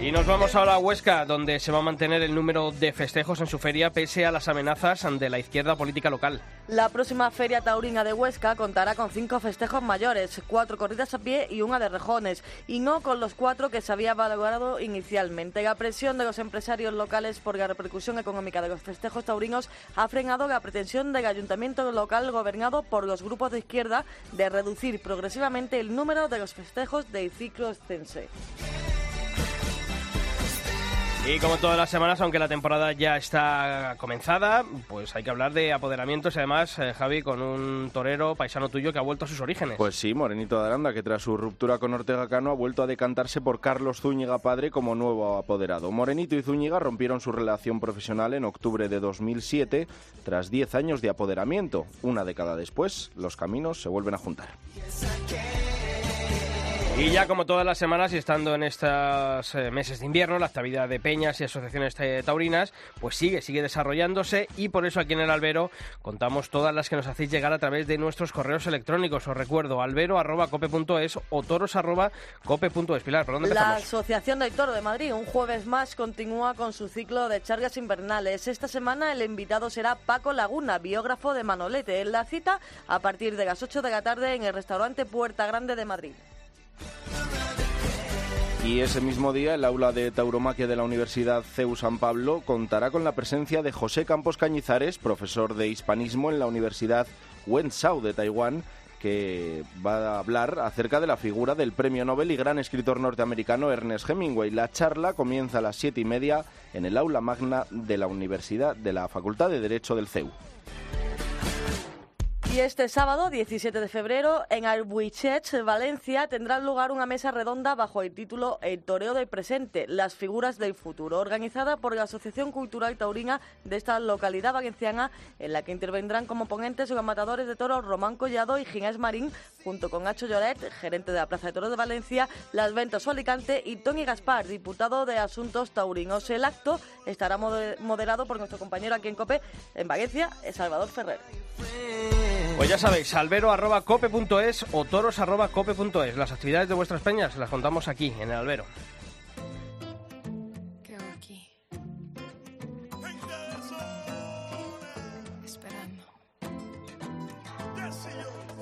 Y nos vamos ahora a Huesca, donde se va a mantener el número de festejos en su feria pese a las amenazas de la izquierda política local. La próxima Feria Taurina de Huesca contará con cinco festejos mayores, cuatro corridas a pie y una de rejones, y no con los cuatro que se había valorado inicialmente. La presión de los empresarios locales por la repercusión económica de los festejos taurinos ha frenado la pretensión del ayuntamiento local gobernado por los grupos de izquierda de reducir progresivamente el número de los festejos del ciclo extense. Y como todas las semanas, aunque la temporada ya está comenzada, pues hay que hablar de apoderamientos y además, eh, Javi, con un torero paisano tuyo que ha vuelto a sus orígenes. Pues sí, Morenito de Aranda, que tras su ruptura con Ortega Cano ha vuelto a decantarse por Carlos Zúñiga padre como nuevo apoderado. Morenito y Zúñiga rompieron su relación profesional en octubre de 2007 tras 10 años de apoderamiento. Una década después, los caminos se vuelven a juntar. Y ya como todas las semanas y estando en estos eh, meses de invierno, la actividad de peñas y asociaciones taurinas pues sigue, sigue desarrollándose y por eso aquí en el Albero contamos todas las que nos hacéis llegar a través de nuestros correos electrónicos. Os recuerdo albero.cope.es o toros.cope.es. Pilar, ¿por dónde empezamos? La Asociación del Toro de Madrid un jueves más continúa con su ciclo de charlas invernales. Esta semana el invitado será Paco Laguna, biógrafo de Manolete. En la cita a partir de las 8 de la tarde en el restaurante Puerta Grande de Madrid. Y ese mismo día, el aula de tauromaquia de la Universidad CEU San Pablo contará con la presencia de José Campos Cañizares, profesor de hispanismo en la Universidad Wenzhou de Taiwán, que va a hablar acerca de la figura del premio Nobel y gran escritor norteamericano Ernest Hemingway. La charla comienza a las siete y media en el aula magna de la Universidad de la Facultad de Derecho del CEU. Y este sábado, 17 de febrero, en Albuichet, Valencia, tendrá lugar una mesa redonda bajo el título El toreo del presente, las figuras del futuro, organizada por la Asociación Cultural Taurina de esta localidad valenciana, en la que intervendrán como ponentes los matadores de toros Román Collado y Ginés Marín, junto con Nacho Lloret, gerente de la Plaza de Toros de Valencia, Las Ventas Alicante y Tony Gaspar, diputado de Asuntos Taurinos. El acto estará moderado por nuestro compañero aquí en COPE, en Valencia, Salvador Ferrer. Pues ya sabéis, albero.cope.es o toros.cope.es. Las actividades de vuestras peñas las contamos aquí, en el albero. ¿Qué hago aquí? Esperando.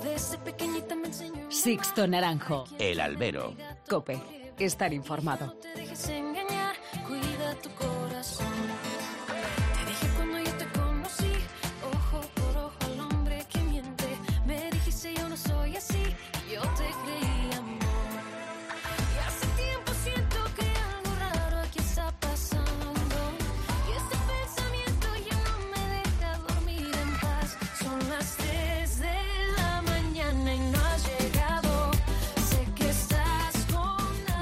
Desde pequeñita me enseñó. Sixto Naranjo. El albero. Cope. Estar informado. te dejes engañar, cuida tu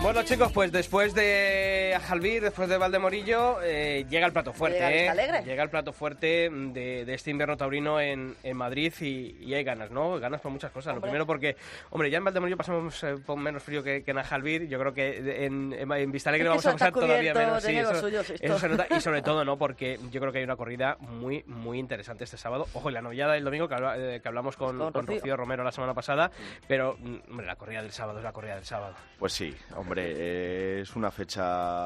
Bueno chicos, pues después de Jalvir, después de Valdemorillo, eh, llega el plato fuerte. Llega ¿eh? Llega el plato fuerte de, de este invierno taurino en, en Madrid y, y hay ganas, ¿no? Ganas por muchas cosas. Lo primero porque, hombre, ya en Valdemorillo pasamos eh, con menos frío que, que en Jalvir. Yo creo que en, en, en Vistalegre vamos a pasar todavía menos. lo eso, suyo, Sisto. eso se nota. Y sobre todo, ¿no? Porque yo creo que hay una corrida muy, muy interesante este sábado. Ojo, y la novillada del domingo que, habla- eh, que hablamos con, Con con Rocío. Rocío Romero la semana pasada. Pero, mm, hombre, la corrida del sábado es la corrida del sábado. Pues sí, hombre, eh, es una fecha.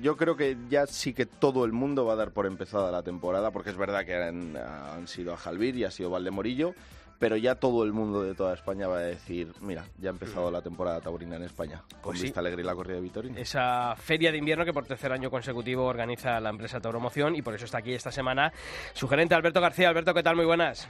Yo creo que ya sí que todo el mundo va a dar por empezada la temporada, porque es verdad que han, han sido a Jalvir y ha sido Valdemorillo, pero ya todo el mundo de toda España va a decir: mira, ya ha empezado la temporada taurina en España, con Pues sí. Vista Alegre y la corrida de Vitorino. esa feria de invierno que por tercer año consecutivo organiza la empresa Tauromoción y por eso está aquí esta semana su gerente Alberto García. Alberto, ¿qué tal? Muy buenas.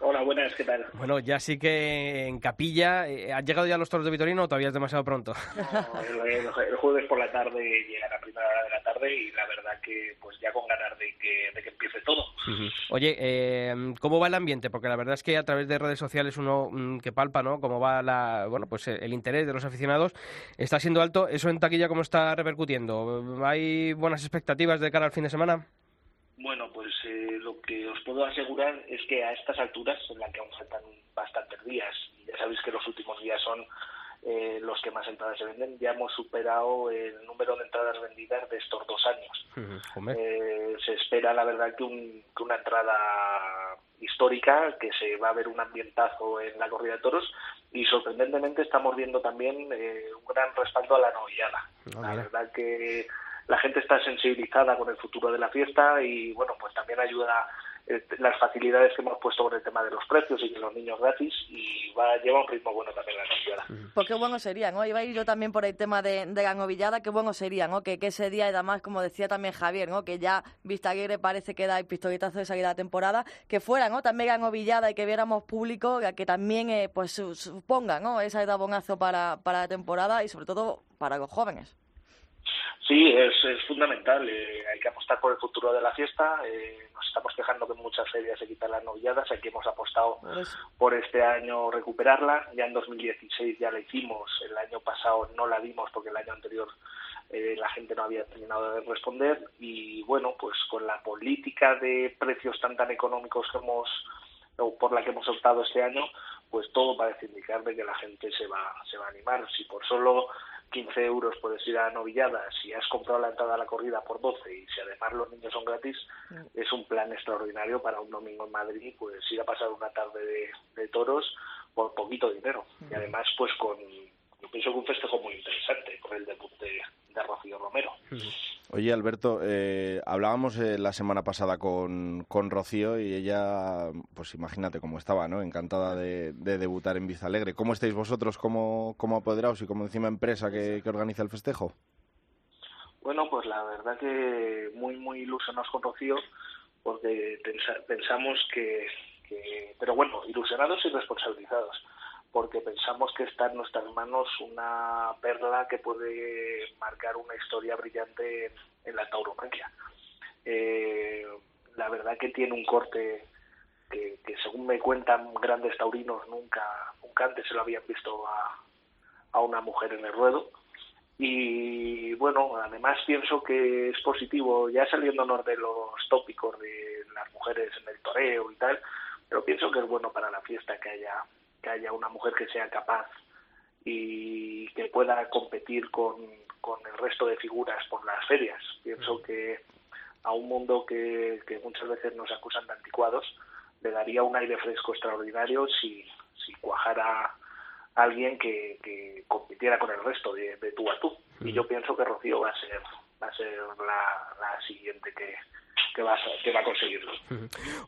Hola, buenas, ¿qué tal? Bueno, ya sí que en Capilla, eh, ¿han llegado ya los toros de Vitorino o todavía es demasiado pronto? No, el, jueves por la tarde llega a primera hora de la tarde y la verdad que pues ya con ganas de que, de que empiece todo. Oye, eh, ¿cómo va el ambiente? Porque la verdad es que a través de redes sociales uno mm, que palpa, ¿no? Cómo va la, bueno, pues eh, el interés de los aficionados está siendo alto. ¿Eso en taquilla cómo está repercutiendo? ¿Hay buenas expectativas de cara al fin de semana? Bueno, pues eh, lo que os puedo asegurar es que a estas alturas, en las que aún faltan bastantes días, y ya sabéis que los últimos días son eh, los que más entradas se venden, ya hemos superado el número de entradas vendidas de estos dos años. Eh, se espera, la verdad, que, un- que una entrada histórica, que se va a ver un ambientazo en la corrida de toros y sorprendentemente estamos viendo también eh, un gran respaldo a la novillada. Ah, la verdad que la gente está sensibilizada con el futuro de la fiesta y bueno, pues también ayuda eh, las facilidades que hemos puesto con el tema de los precios y que los niños gratis y va lleva un ritmo bueno también la novillada. Pues qué bueno sería, ¿no? Iba a ir yo también por el tema de, de la novillada, qué bueno sería, ¿no? Que, que ese día, además, como decía también Javier, ¿no? Que ya Vista Alegre parece que da el pistoletazo de salida de temporada, que fuera, ¿no? También la novillada y que viéramos público que también, eh, pues, su- suponga, ¿no? Esa edad bonazo para, para la temporada y sobre todo para los jóvenes. Sí, es, es fundamental. eh, hay que apostar por el futuro de la fiesta. eh, nos estamos quejando que en muchas ferias se quitan las novilladas. Aquí hemos apostado Por eso. por este año recuperarla. Ya en 2016 ya la hicimos. El año pasado no la dimos porque el año anterior eh, la gente no había terminado de responder. Y bueno, pues con la política de precios tan tan económicos que hemos o por la que hemos optado este año, pues todo parece indicar de que la gente se va, se va a animar. Si por solo 15 euros puedes ir a novillada, si has comprado la entrada a la corrida por 12 y si además los niños son gratis, es un plan extraordinario para un domingo en Madrid, pues ir a pasar una tarde de, de toros por poquito dinero. Y además, pues con, yo pienso que un festejo muy interesante con el debut de, de Rocío Romero. Oye, Alberto, eh, hablábamos eh, la semana pasada con, con Rocío y ella, pues imagínate cómo estaba, ¿no? Encantada de, de debutar en Vizalegre. ¿Cómo estáis vosotros como, como apoderados y como encima empresa que, que organiza el festejo? Bueno, pues la verdad que muy, muy ilusionados con Rocío, porque pensa- pensamos que, que, pero bueno, ilusionados y responsabilizados, porque pensamos que está en nuestras manos una perla que puede marcar una historia brillante en, la tauromaquia. Eh, la verdad que tiene un corte que, que según me cuentan grandes taurinos nunca, nunca antes se lo habían visto a, a una mujer en el ruedo y bueno, además pienso que es positivo, ya saliéndonos de los tópicos de las mujeres en el toreo y tal, pero pienso que es bueno para la fiesta que haya, que haya una mujer que sea capaz y que pueda competir con, con el resto de figuras por las ferias. Pienso que a un mundo que, que muchas veces nos acusan de anticuados le daría un aire fresco extraordinario si, si cuajara alguien que, que compitiera con el resto de, de tú a tú. Y yo pienso que Rocío va a ser va a ser la, la siguiente que, que va, a, que va a conseguirlo.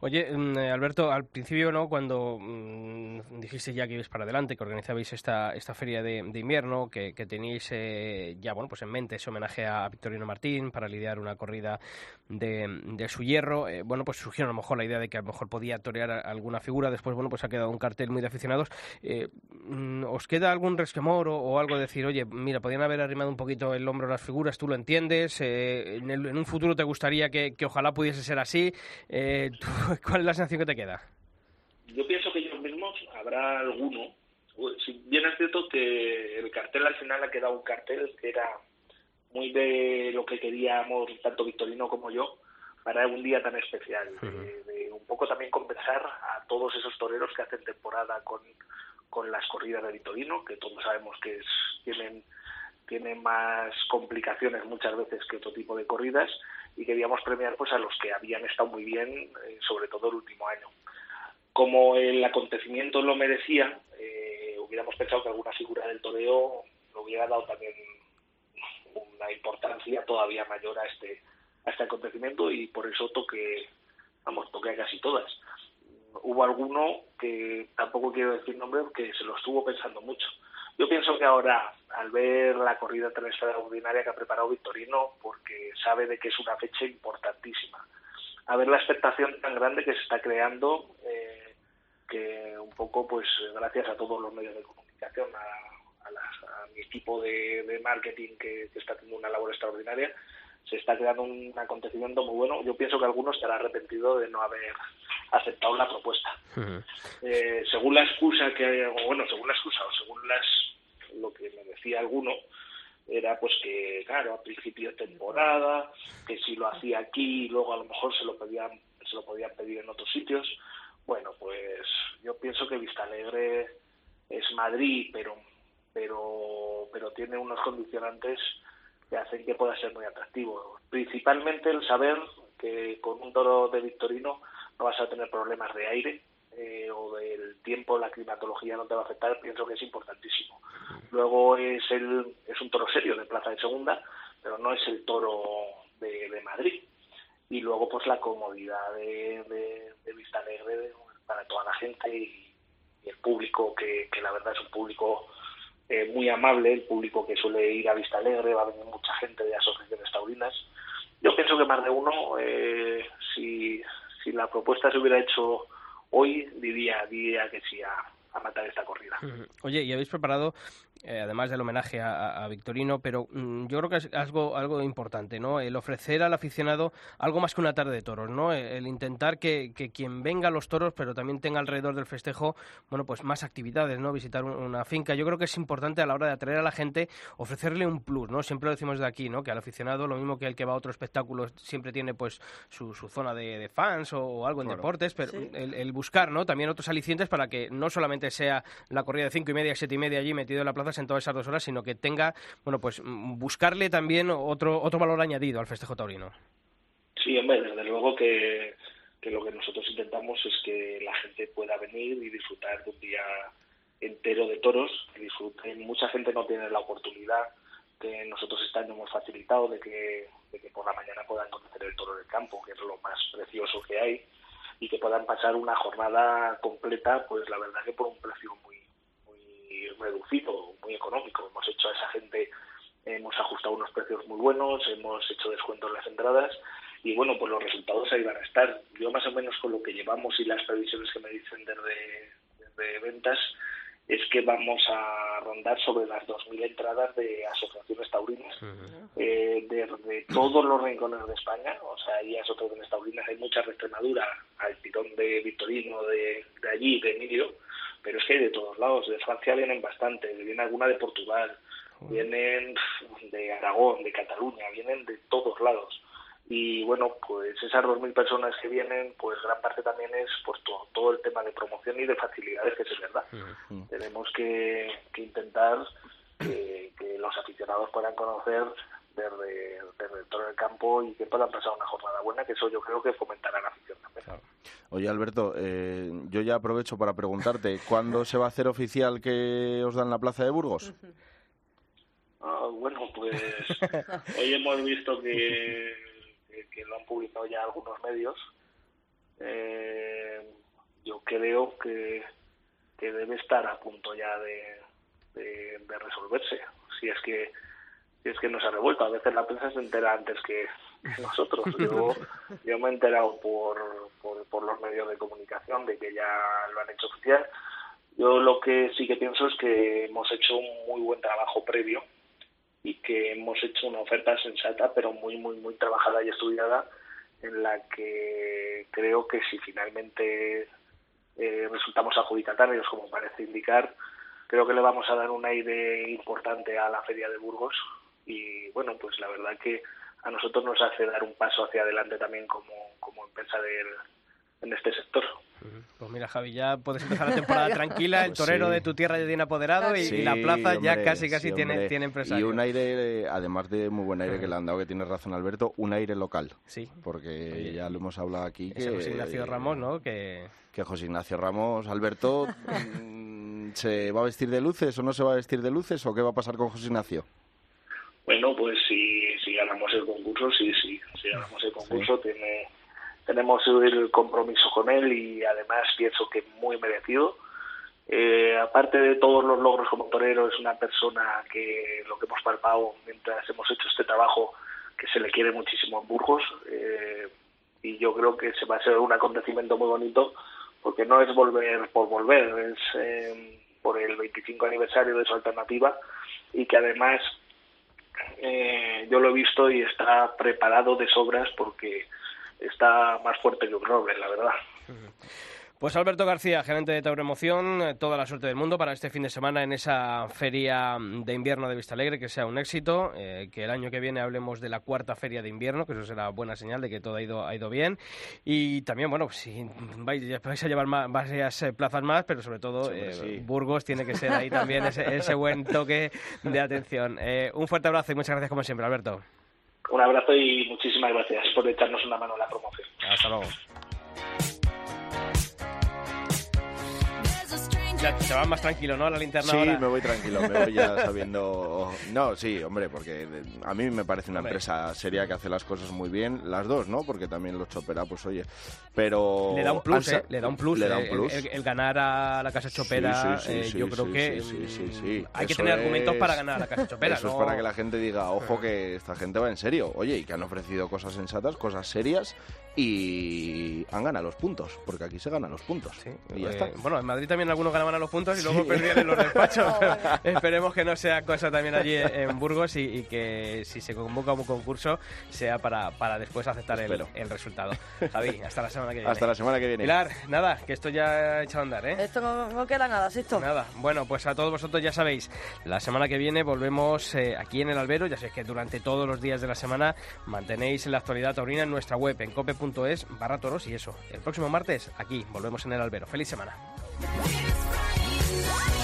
Oye, mm, eh, Alberto, al principio, ¿no? Cuando mm, dijiste ya que ibais para adelante, que organizabais esta, esta feria de, invierno, que, que teníais eh, ya, bueno, pues en mente ese homenaje a Victorino Martín para lidiar una corrida de, de su hierro, eh, bueno, pues surgió a lo mejor la idea de que a lo mejor podía torear alguna figura, después, bueno, pues ha quedado un cartel muy de aficionados. Eh, mm, ¿Os queda algún resquemor o, algo de decir, oye, mira, podían haber arrimado un poquito el hombro a las figuras, tú lo entiendes, en un futuro te gustaría que, que ojalá pudiese ser así, eh, ¿tú- ¿cuál es la sensación que te queda? Yo pienso que ellos mismos habrá alguno. Si bien es cierto que el cartel al final ha quedado un cartel que era muy de lo que queríamos tanto Victorino como yo para un día tan especial. de, de un poco también compensar a todos esos toreros que hacen temporada con, con las corridas de Victorino, que todos sabemos que es, tienen tienen más complicaciones muchas veces que otro tipo de corridas y queríamos premiar pues a los que habían estado muy bien, eh, sobre todo el último año. Como el acontecimiento lo merecía, eh, hubiéramos pensado que alguna figura del toreo le hubiera dado también una importancia todavía mayor a este a este acontecimiento y por eso toqué, vamos, toqué a casi todas. Hubo alguno que tampoco quiero decir nombre que se lo estuvo pensando mucho. Yo pienso que ahora, al ver la corrida extraordinaria que ha preparado Victorino, porque sabe de que es una fecha importantísima, a ver la expectación tan grande que se está creando, eh, que un poco, pues gracias a todos los medios de comunicación, a, mi equipo de, marketing que está haciendo una labor extraordinaria, se está creando un acontecimiento muy bueno. Yo pienso que algunos estará arrepentido de no haber aceptado la propuesta. Eh, según la excusa que, bueno, según la excusa o según las lo que me decía alguno, era pues que, claro, a principio de temporada, que si lo hacía aquí, luego a lo mejor se lo pedían, se lo podían pedir en otros sitios. Bueno, pues yo pienso que Vista Alegre es Madrid, pero pero pero tiene unos condicionantes que hacen que pueda ser muy atractivo. Principalmente el saber que con un toro de Victorino no vas a tener problemas de aire eh, o del tiempo, la climatología no te va a afectar, pienso que es importantísimo. Luego es el es un toro serio de plaza de segunda, pero no es el toro de, de Madrid. Y luego pues la comodidad de, Vista Alegre para toda la gente y, y el público que, que la verdad es un público eh, muy amable, el público que suele ir a Vista Alegre, va a venir mucha gente de asociaciones taurinas. Yo pienso que más de uno, eh, si, si la propuesta se hubiera hecho hoy, diría, diría que sí a, a matar esta corrida. Oye, y habéis preparado, eh, además del homenaje a, Victorino, pero mm, yo creo que es algo, algo importante, ¿no? El ofrecer al aficionado algo más que una tarde de toros, ¿no? El, el intentar que, que quien venga a los toros, pero también tenga alrededor del festejo, bueno, pues más actividades, ¿no? Visitar un- una finca. Yo creo que es importante a la hora de atraer a la gente ofrecerle un plus, ¿no? Siempre lo decimos de aquí, ¿no? Que al aficionado, lo mismo que el que va a otro espectáculo, siempre tiene pues su, su zona de, de fans o, o algo en Claro. deportes, pero Sí. el, el buscar, ¿no? También otros alicientes para que no solamente sea la corrida de cinco y media, siete y media allí metido en la plaza sentado esas dos horas, sino que tenga, bueno, pues mm, buscarle también otro otro valor añadido al festejo taurino. Sí, hombre, desde luego que, que lo que nosotros intentamos es que la gente pueda venir y disfrutar de un día entero de toros, que disfruten. Mucha gente no tiene la oportunidad que nosotros este año hemos facilitado de que, de que por la mañana puedan conocer el toro del campo, que es lo más precioso que hay, y que puedan pasar una jornada completa, pues la verdad que por un precio muy, muy reducido, muy económico. Hemos hecho a esa gente, hemos ajustado unos precios muy buenos, hemos hecho descuentos en las entradas y bueno, pues los resultados ahí van a estar. Yo más o menos con lo que llevamos y las previsiones que me dicen desde, desde ventas es que vamos a rondar sobre las 2.000 entradas de asociaciones taurinas eh, de, de todos los rincones de España. O sea, hay asociaciones taurinas, hay muchas de Extremadura, al tirón de Victorino, de, de allí, de Emilio, pero es que hay de todos lados. De Francia vienen bastante, viene alguna de Portugal, vienen de Aragón, de Cataluña, vienen de todos lados. Y bueno, pues esas 2.000 personas que vienen, pues gran parte también es pues todo, todo el tema de promoción y de facilidades, que es verdad. Tenemos que, que intentar que, que los aficionados puedan conocer desde, desde el toro del campo y que puedan pasar una jornada buena, que eso yo creo que fomentará la afición también. Oye, Alberto, eh, yo ya aprovecho para preguntarte, ¿cuándo se va a hacer oficial que os dan la plaza de Burgos? Ah, bueno, pues hoy hemos visto que, que que, que lo han publicado ya algunos medios, eh, yo creo que, que debe estar a punto ya de, de, de resolverse. Si es que si es que no se ha revuelto. A veces la prensa se entera antes que que nosotros. Yo, yo me he enterado por, por, por los medios de comunicación de que ya lo han hecho oficial. Yo lo que sí que pienso es que hemos hecho un muy buen trabajo previo y que hemos hecho una oferta sensata, pero muy, muy, muy trabajada y estudiada, en la que creo que si finalmente eh, resultamos adjudicatarios, como parece indicar, creo que le vamos a dar un aire importante a la Feria de Burgos y bueno, pues la verdad que a nosotros nos hace dar un paso hacia adelante también como, como empresa del, en este sector. Pues mira, Javi, ya puedes empezar la temporada tranquila, el Pues torero sí. de tu tierra ya tiene apoderado y, la plaza ya casi casi sí, tiene, tiene empresario. Y un aire, eh, además de muy buen aire que le han dado, que tiene razón Alberto, un aire local. Sí. Porque ya lo hemos hablado aquí. Ese que, José Ignacio Ramos, ¿no? Que... que José Ignacio Ramos, Alberto, mm, ¿se va a vestir de luces o no se va a vestir de luces o qué va a pasar con José Ignacio? Bueno, pues si, si ganamos el concurso, sí, sí, si ganamos el concurso tiene, tenemos el compromiso con él y además pienso que muy merecido. Eh, aparte de todos los logros como torero, es una persona que lo que hemos palpado mientras hemos hecho este trabajo, que se le quiere muchísimo en Burgos eh, y yo creo que se va a ser un acontecimiento muy bonito porque no es volver por volver, es eh, por el 25 aniversario de su alternativa y que además eh, yo lo he visto y está preparado de sobras porque está más fuerte que un roble, la verdad. Pues Alberto García, gerente de Tauro Emoción, eh, toda la suerte del mundo para este fin de semana en esa feria de invierno de Vista Alegre, que sea un éxito, eh, que el año que viene hablemos de la cuarta feria de invierno, que eso será buena señal de que todo ha ido, ha ido bien. Y también, bueno, si vais, vais a llevar más, varias eh, plazas más, pero sobre todo Sí, hombre, eh, sí. Burgos tiene que ser ahí también ese, ese buen toque de atención. Eh, un fuerte abrazo y muchas gracias como siempre, Alberto. Un abrazo y muchísimas gracias por echarnos una mano en la promoción. Hasta luego. Ya te vas más tranquilo, ¿no? A la linterna Sí, ahora. me voy tranquilo, me voy ya sabiendo... No, sí, hombre, porque a mí me parece una Hombre. empresa seria que hace las cosas muy bien, las dos, ¿no? Porque también los Chopera, pues oye, pero... Le da un plus, ¿eh? Le da un plus. Le da eh, un plus. El, el ganar a la Casa Chopera, Sí, sí, sí, eh, sí, yo creo que sí, sí, mm, hay que tener argumentos para ganar a la Casa Chopera. Eso ¿no? es para que la gente diga, ojo que esta gente va en serio. Oye, y que han ofrecido cosas sensatas, cosas serias y han ganado los puntos, porque aquí se ganan los puntos. y ya Eh, está. Bueno, en Madrid también algunos ganaban a los puntos y luego Sí. perdían en los despachos. pero esperemos que no sea cosa también allí en Burgos y, y que si se convoca un concurso sea para, para después aceptar el, el resultado. Javi, hasta la semana que viene. Hasta la semana que viene. Pilar, nada, que esto ya ha echado a andar, ¿eh? Esto no, no queda nada, Sisto. Nada, bueno, pues a todos vosotros ya sabéis, la semana que viene volvemos eh, aquí en el albero, ya sabéis que durante todos los días de la semana mantenéis la actualidad taurina en nuestra web en cope.es barra toros y eso, el próximo martes aquí volvemos en el albero. Feliz semana. Friday crying.